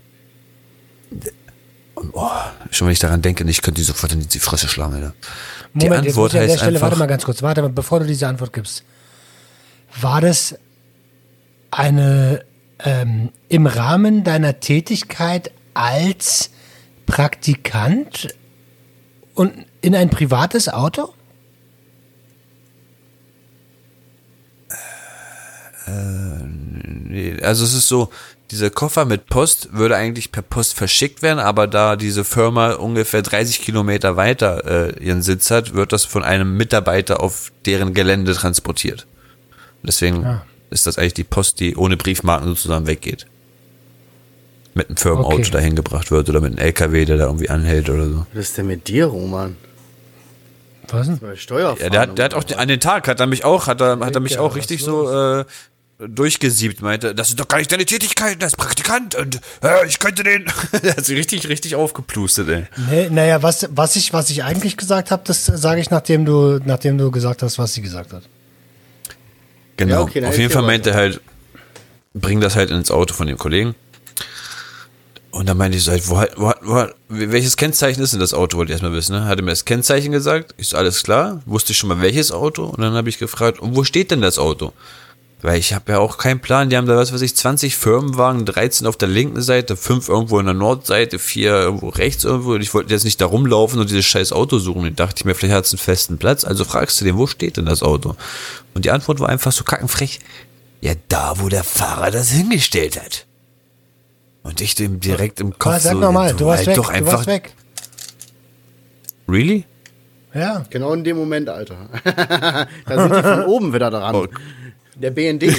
Und, oh, schon wenn ich daran denke, ich könnte die sofort in die Fresse schlagen, Alter. Die Moment, jetzt muss Antwort ich an der heißt Stelle, warte einfach, mal ganz kurz, warte mal, bevor du diese Antwort gibst. War das eine ähm, im Rahmen deiner Tätigkeit als Praktikant und in ein privates Auto? Nee, also es ist so, dieser Koffer mit Post würde eigentlich per Post verschickt werden, aber da diese Firma ungefähr 30 Kilometer weiter äh, ihren Sitz hat, wird das von einem Mitarbeiter auf deren Gelände transportiert. Deswegen Ah. ist das eigentlich die Post, die ohne Briefmarken sozusagen weggeht. Mit einem Firmenauto Okay. dahin gebracht wird oder mit einem LKW, der da irgendwie anhält oder so. Was ist denn mit dir, Roman? Was denn? Steuerfahndung. Ja, der hat, der hat auch den, an den Tag, hat er mich auch, hat er, hat er mich Ja, auch richtig so äh, durchgesiebt, meinte, das ist doch gar nicht deine Tätigkeit, der ist Praktikant und äh, ich könnte den. (laughs) der hat sich richtig, richtig aufgeplustet, ey. Nee, naja, was, was, ich, was ich eigentlich gesagt habe, das sage ich, nachdem du, nachdem du gesagt hast, was sie gesagt hat. Genau. Ja, okay, Auf jeden Fall meinte er halt, bring das halt ins Auto von dem Kollegen. Und dann meinte ich so, halt, wo, wo, wo, welches Kennzeichen ist denn das Auto, wollte ich erstmal wissen, ne? Hatte mir das Kennzeichen gesagt, so, alles klar, wusste ich schon mal welches Auto und dann habe ich gefragt, und wo steht denn das Auto? Weil ich habe ja auch keinen Plan, die haben da, was weiß ich, 20 Firmenwagen, 13 auf der linken Seite, 5 irgendwo in der Nordseite, 4 irgendwo rechts irgendwo und ich wollte jetzt nicht da rumlaufen und dieses scheiß Auto suchen. Und dachte ich mir, vielleicht hat es einen festen Platz, also fragst du den, wo steht denn das Auto? Und die Antwort war einfach so kackenfrech, ja, da, wo der Fahrer das hingestellt hat. Und ich dem direkt im Kopf Aber sag so, nochmal, du warst halt weg, doch du einfach, warst weg. really? Ja. Genau in dem Moment, Alter. (laughs) da sind die von oben wieder dran. Oh. Der BND. (laughs)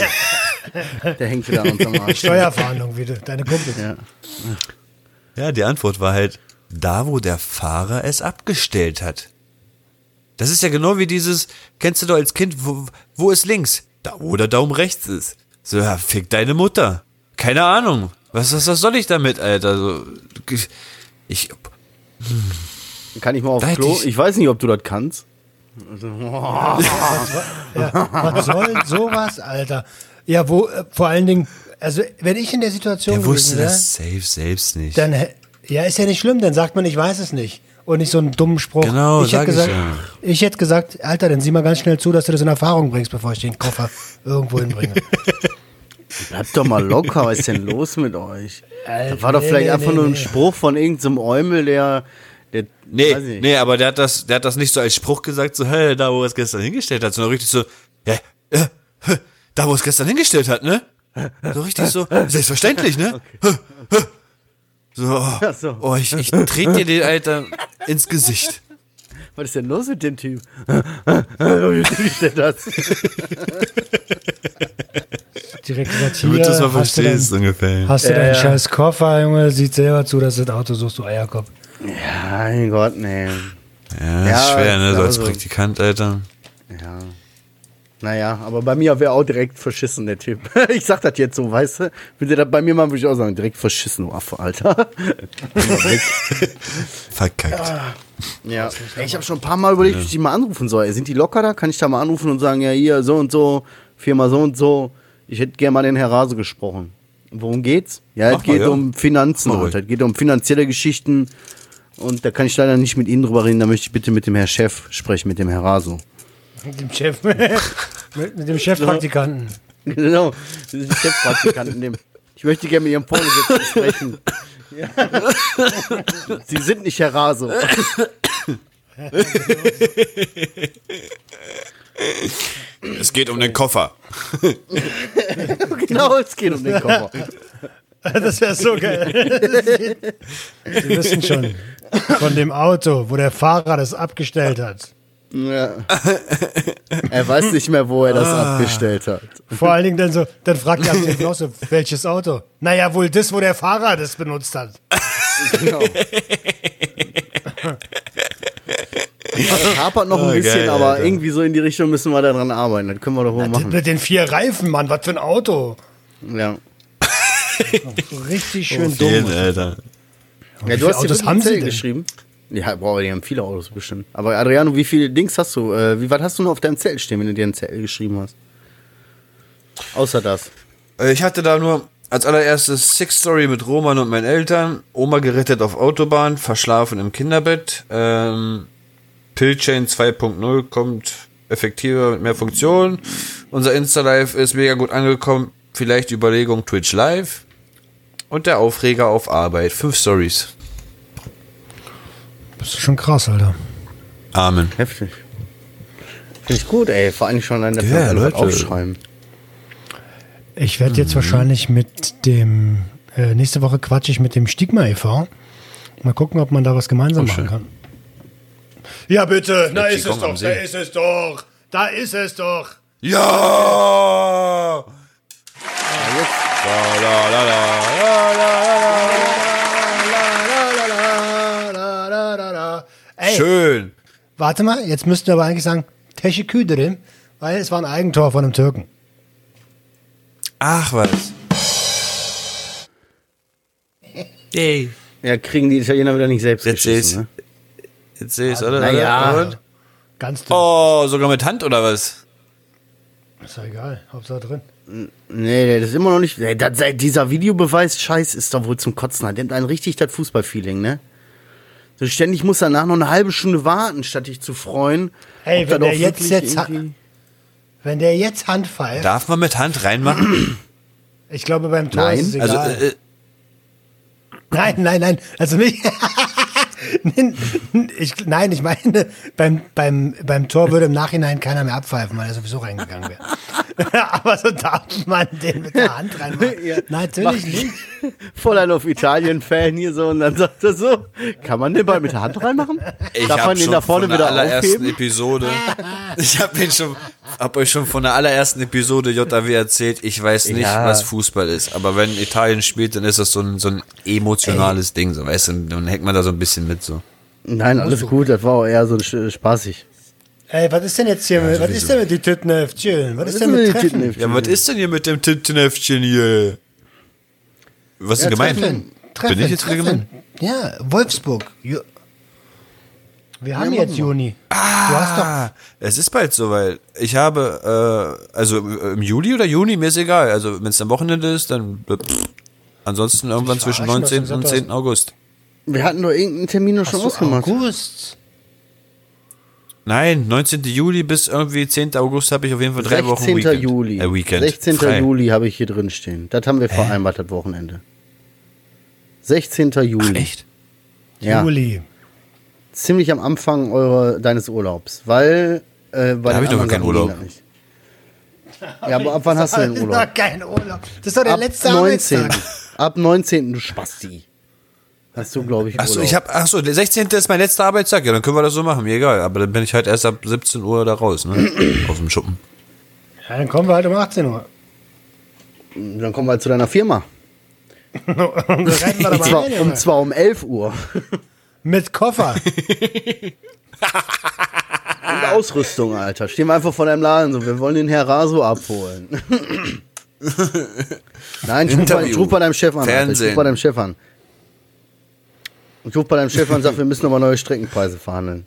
der hängt wieder an unserem Arsch. Steuerverhandlung wieder, deine Kumpel. Ja. Ja, die Antwort war halt, da wo der Fahrer es abgestellt hat. Das ist ja genau wie dieses, kennst du doch als Kind, wo, wo ist links? Da wo der Daumen rechts ist. So, ja, fick deine Mutter. Keine Ahnung. Was, was, was soll ich damit, Alter? So, ich, Kann ich mal aufs Klo? ich- Ich weiß nicht, ob du das kannst. (laughs) Ja, was soll sowas, Alter? Ja, wo, äh, vor allen Dingen, also, wenn ich in der Situation der wusste gewesen das safe selbst nicht. dann, ja, ist ja nicht schlimm, dann sagt man, ich weiß es nicht. Und nicht so einen dummen Spruch. Genau, ich hätte sag ich gesagt, ja. ich hätte gesagt, Alter, dann sieh mal ganz schnell zu, dass du das in Erfahrung bringst, bevor ich den Koffer (laughs) irgendwo hinbringe. Bleibt doch mal locker, was ist denn los mit euch? Alter, Das war doch nee, vielleicht nee, einfach nee, nur ein nee. Spruch von irgendeinem Eumel, der, der Nee, nee, aber der hat das, der hat das nicht so als Spruch gesagt, so, hey, da wo er es gestern hingestellt hat, sondern richtig so, ja, äh, hä, da wo er es gestern hingestellt hat, ne? So richtig so, selbstverständlich, ne? (laughs) Hä, hä. So, oh, oh ich, ich trete dir den Alter ins Gesicht. Was ist denn los mit dem Typ? (laughs) Wie steht (laughs) das? Direkt gesagt, Damit hier, du es mal hast du dein, verstehst, ungefähr. hast du Ja, deinen ja. scheiß Koffer, Junge, sieht selber zu, dass du das Auto suchst, du Eierkopf. Ja, mein Gott, nee. Ja, Ja, ist schwer, ne, so als Praktikant, Alter. Ja. Naja, aber bei mir wäre auch direkt verschissen, der Typ. (laughs) Ich sag das jetzt so, weißt du? Wenn der das bei mir machen, würde ich auch sagen, direkt verschissen, du Affe, Alter. (laughs) Verkackt. Ja. Ey, ich habe schon ein paar Mal überlegt, ob ich die mal anrufen soll. Sind die locker da? Kann ich da mal anrufen und sagen, ja, hier, so und so, Firma so und so. Ich hätte gerne mal den Herr Rase gesprochen. Worum geht's? Ja, es mal, geht ja. um Finanzen. Alter. Es geht um finanzielle Geschichten. Und da kann ich leider nicht mit Ihnen drüber reden. Da möchte ich bitte mit dem Herr Chef sprechen, mit dem Herr Raso. Mit dem Chef, (laughs) mit, mit dem Chefpraktikanten. Genau, das ist ein Chefpraktikanten. dem- Ich möchte gerne mit Ihrem Vorgesetzten sprechen. (laughs) Sie sind nicht Herr Raso. Es geht um den Koffer. (laughs) genau, es geht um den Koffer. (laughs) Das wäre so geil. (laughs) Sie wissen schon, von dem Auto, wo der Fahrer das abgestellt hat. Ja. Er weiß nicht mehr, wo er das abgestellt hat. Vor allen Dingen dann so, dann fragt der Agent auch so, welches Auto? Naja, wohl das, wo der Fahrer das benutzt hat. Genau. Das hapert noch ein Oh, bisschen, geil, aber Alter. irgendwie so in die Richtung müssen wir daran arbeiten. Das können wir doch wohl machen. Mit den vier Reifen, Mann, was für ein Auto. Ja. Richtig schön Vielen, dumm. Alter. Ja, du hast Autos haben Sie Zettel denn? geschrieben. Ja, boah, die haben viele Autos bestimmt. Aber Adriano, wie viele Dings hast du? Äh, wie was hast du noch auf deinem Zettel stehen, wenn du dir einen Zettel geschrieben hast? Außer das. Äh, Ich hatte da nur als allererstes Six Story mit Roman und meinen Eltern, Oma gerettet auf Autobahn, verschlafen im Kinderbett, ähm, Pillchain 2.0 kommt effektiver mit mehr Funktionen, unser Insta-Live ist mega gut angekommen, vielleicht die Überlegung Twitch Live und der Aufreger auf Arbeit, fünf Stories. Das ist schon krass, Alter. Amen. Heftig. Finde ich gut, ey. Vor allem schon an der Ja, Leute. aufschreiben. Ich werde jetzt wahrscheinlich mit dem, äh, nächste Woche quatsche ich mit dem Stigma e.V. Mal gucken, ob man da was gemeinsam Oh, machen schön. kann. Ja, bitte, da ist es doch, da ist es doch, da ist es doch. Ja! Ey, Schön. warte mal, jetzt müssten wir aber eigentlich sagen, Teşekkür weil es war ein Eigentor von einem Türken. Ach was. Yay. Ja, kriegen die Italiener wieder nicht selbst Jetzt geschissen, ne? Jetzt seh's, oder? Naja. Und? Ganz dünn. Oh, sogar mit Hand oder was? Ist doch egal, Hauptsache drin. Nee, nee, das ist immer noch nicht. Ey, das, dieser Videobeweis-Scheiß ist doch wohl zum Kotzen. Der nimmt einen richtig das Fußballfeeling, ne? So ständig muss danach noch eine halbe Stunde warten, statt dich zu freuen. Ey, ob wenn der jetzt, jetzt wenn der jetzt Hand pfeift, Darf man mit Hand reinmachen? ich glaube beim Tor Nein, ist es Also, egal. äh, Nein, nein, nein. Also nicht. (laughs) (laughs) ich, nein, ich meine, beim, beim, beim Tor würde im Nachhinein keiner mehr abpfeifen, weil er sowieso reingegangen wäre. (laughs) Aber so darf man den mit der Hand reinmachen. Ja. Natürlich nicht. Voll ein auf Italien-Fan hier so und dann sagt er so: Kann man den Ball mit der Hand reinmachen? ich Darf habe man den schon da vorne wieder allerersten aufheben? Episode, (laughs) ich habe ihn schon, hab euch schon von der allerersten Episode JW erzählt. Ich weiß nicht, Ja. was Fußball ist, aber wenn Italien spielt, dann ist das so ein, so ein emotionales Ding, so weißt du, dann hängt man da so ein bisschen mit so. Nein, alles gut, das war auch eher so spaßig. Ey, was ist denn jetzt hier? mit, was ist denn mit die Tüttenhöftchen? Was ist denn mit Treffen? Ja, was ist denn hier mit dem Tintenheftchen hier? Was ist Ja, denn gemeint? Treffen. Treffen. Bin ich jetzt wieder Treffen. Ja, Wolfsburg. Ju Wir haben jetzt Juni. Du hast doch. Ah, es ist bald soweit. Ich habe, äh, also äh, im Juli oder Juni, mir ist egal. Also wenn es am Wochenende ist, dann pff. ansonsten irgendwann zwischen verarschen, 19. was du und gesagt 10. August. Wir hatten doch irgendeinen Termin noch schon Hast du ausgemacht. August. Nein, 19. Juli bis irgendwie 10. August habe ich auf jeden Fall drei Wochen 16. Weekend. Juli. Äh, Weekend. 16. Frei. Juli habe ich hier drin stehen. Das haben wir vereinbart, das Wochenende. 16. Juli. Echt? Ja. Juli. Ziemlich am Anfang eure, deines Urlaubs. Weil, äh, bei Da hab den ich doch gar keinen Urlaub. Ja, aber ab wann hast du den Urlaub? Na, kein Urlaub. Das ist doch der Ab letzte 19. Arbeitstag. Ab 19. du Spasti. Hast du, glaube ich, Achso, ich habe, achso, der 16. ist mein letzter Arbeitstag. Ja, dann können wir das so machen. Mir egal. Aber dann bin ich halt erst ab 17 Uhr da raus, ne? (clears throat) Aus dem Schuppen. Ja, dann kommen wir halt um 18 Uhr. Dann kommen wir halt zu deiner Firma. (laughs) Und (laughs) zwar, rein, und Junge. zwar um 11 Uhr. Mit Koffer. (laughs) Und Ausrüstung, Alter. Stehen wir einfach vor deinem Laden so. Wir wollen den Herr Raso abholen. Nein, ich ruf, bei, ich ruf bei deinem Chef an. Alter. Ich ruf bei deinem Chef an. Ich ruf bei deinem Chef an und sag, wir müssen nochmal neue Streckenpreise verhandeln.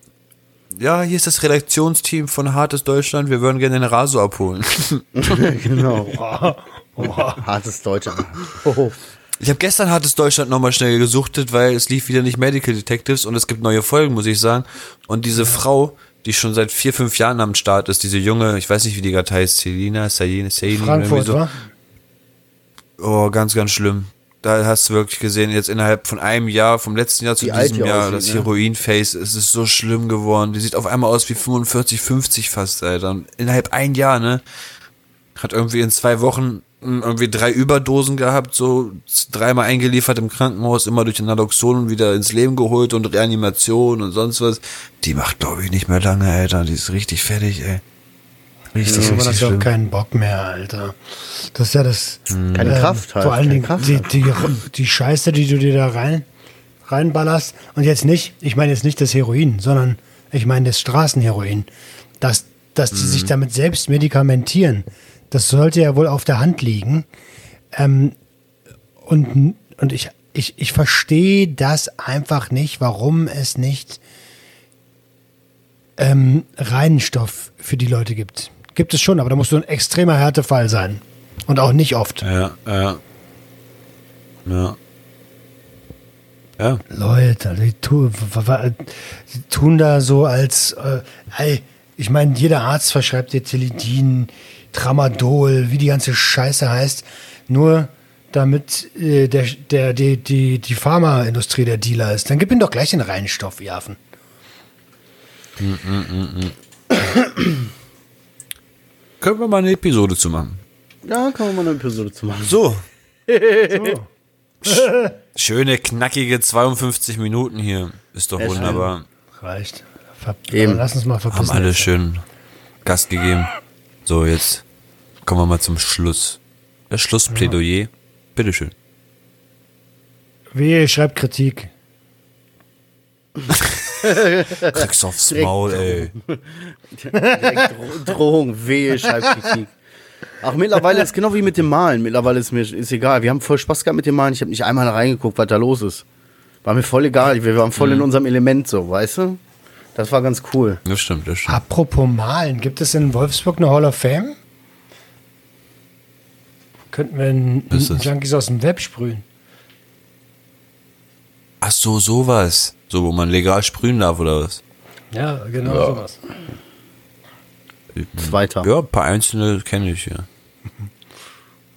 Ja, hier ist das Redaktionsteam von Hartes Deutschland. Wir würden gerne den Raso abholen. (laughs) genau. Hartes Deutsch. Oh. Ich habe gestern Hartes Deutschland nochmal schnell gesuchtet, weil es lief wieder nicht Medical Detectives und es gibt neue Folgen, muss ich sagen. Und diese Frau, die schon seit vier, fünf Jahren am Start ist, diese junge, ich weiß nicht, wie die gerade heißt, Selina, Selina, Selina, Frankfurt, irgendwie wa? so. Oh, ganz, ganz schlimm. Da hast du wirklich gesehen, jetzt innerhalb von einem Jahr, vom letzten Jahr zu alt diesem die Jahr, aussieht, das ne? Heroin-Face, es ist so schlimm geworden. Die sieht auf einmal aus wie 45, 50 fast, Alter. Und innerhalb ein Jahr, ne? Hat irgendwie in zwei Wochen mm, irgendwie drei Überdosen gehabt, so dreimal eingeliefert im Krankenhaus, immer durch den Naloxon wieder ins Leben geholt und Reanimation und sonst was. Die macht, glaube ich, nicht mehr lange, Alter. Die ist richtig fertig, ey. Richtig, Aber richtig das hat schlimm. keinen Bock mehr, Alter. Das ist ja das. Keine ähm, Kraft halt, Vor allen Dingen Kraft die, die, die Scheiße, die du dir da rein, reinballerst. Und jetzt nicht, ich meine jetzt nicht das Heroin, sondern ich meine das Straßenheroin. Dass, dass die sich damit selbst medikamentieren, das sollte ja wohl auf der Hand liegen. Ähm, und, und ich, ich, ich verstehe das einfach nicht, warum es nicht ähm, Reinstoff für die Leute gibt. Gibt es schon, aber da musst du ein extremer Härtefall sein. Und auch nicht oft. Ja, ja. Ja. Ja. Leute, die, tu, die tun da so als, äh, ey, ich meine, jeder Arzt verschreibt dir Tilidin, Tramadol, wie die ganze Scheiße heißt, nur damit äh, der, der, die, die, die Pharmaindustrie der Dealer ist. Dann gib ihm doch gleich den Reinstoff, ihr Affen. (coughs) Können wir mal eine Episode zu machen. Ja, kann man mal eine Episode zu machen. So. (laughs) Schöne, knackige 52 Minuten hier. Ist doch wunderbar. Reicht. Ver Eben. Lass uns mal verpissen. Haben alle jetzt. schön Gast gegeben. So, jetzt kommen wir mal zum Schluss. Das Schlussplädoyer. Bitteschön. Wehe, schreibt Kritik. (laughs) Kriegst aufs Maul, ey. Direkt Dro Drohung, wehe, Schreibkritik. Ach, mittlerweile ist genau wie mit dem Malen. Mittlerweile ist mir ist egal. Wir haben voll Spaß gehabt mit dem Malen. Ich habe nicht einmal reingeguckt, was da los ist. War mir voll egal. Wir waren voll in unserem Element so, weißt du? Das war ganz cool. Das stimmt, das stimmt. Apropos Malen, gibt es in Wolfsburg eine Hall of Fame? Könnten wir einen? Junkies aus dem Web sprühen? Ach so, sowas. So, wo man legal sprühen darf, oder was? Ja, genau sowas. Zweiter. Ja, ein paar einzelne kenne ich, ja.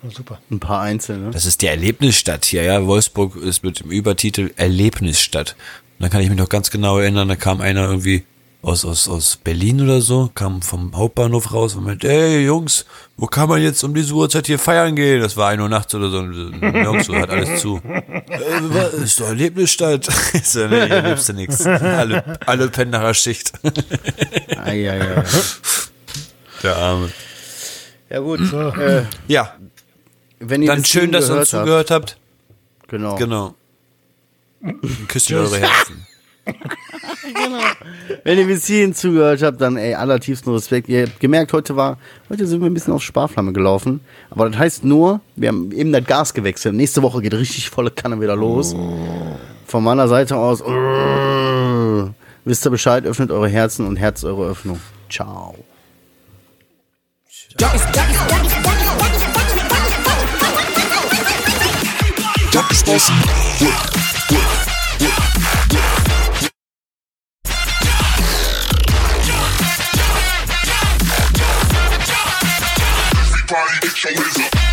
Oh, super. Ein paar Einzelne. Das ist die Erlebnisstadt hier, ja. Wolfsburg ist mit dem Übertitel Erlebnisstadt. Und dann kann ich mich noch ganz genau erinnern, da kam einer irgendwie aus, aus, aus Berlin oder so, kam vom Hauptbahnhof raus und meinte, ey Jungs, wo kann man jetzt um diese Uhrzeit hier feiern gehen? Das war ein Uhr nachts oder so. Und Nirgendwo hat alles zu. (laughs) Äh, was? ist doch Erlebnisstadt. (laughs) Ich so, nee, hier lebst du nix. Alle, alle pennen nach der Schicht. (laughs) Ei, ei, ei. Der Arme. Ja gut. (clears throat) Äh, Ja, wenn ihr dann bis schön, dass ihr uns gehört zugehört habt. Genau. Genau. Küsst eure Herzen. Wenn ihr bis hierhin zugehört habt, dann ey, allertiefsten Respekt. Ihr habt gemerkt, heute war, heute sind wir ein bisschen auf Sparflamme gelaufen. Aber das heißt nur, wir haben eben das Gas gewechselt. Nächste Woche geht richtig volle Kanne wieder los. Von meiner Seite aus, äh, wisst ihr Bescheid, öffnet eure Herzen und Herz eure Öffnung. Ciao. Junkies aus dem Everybody get show is up.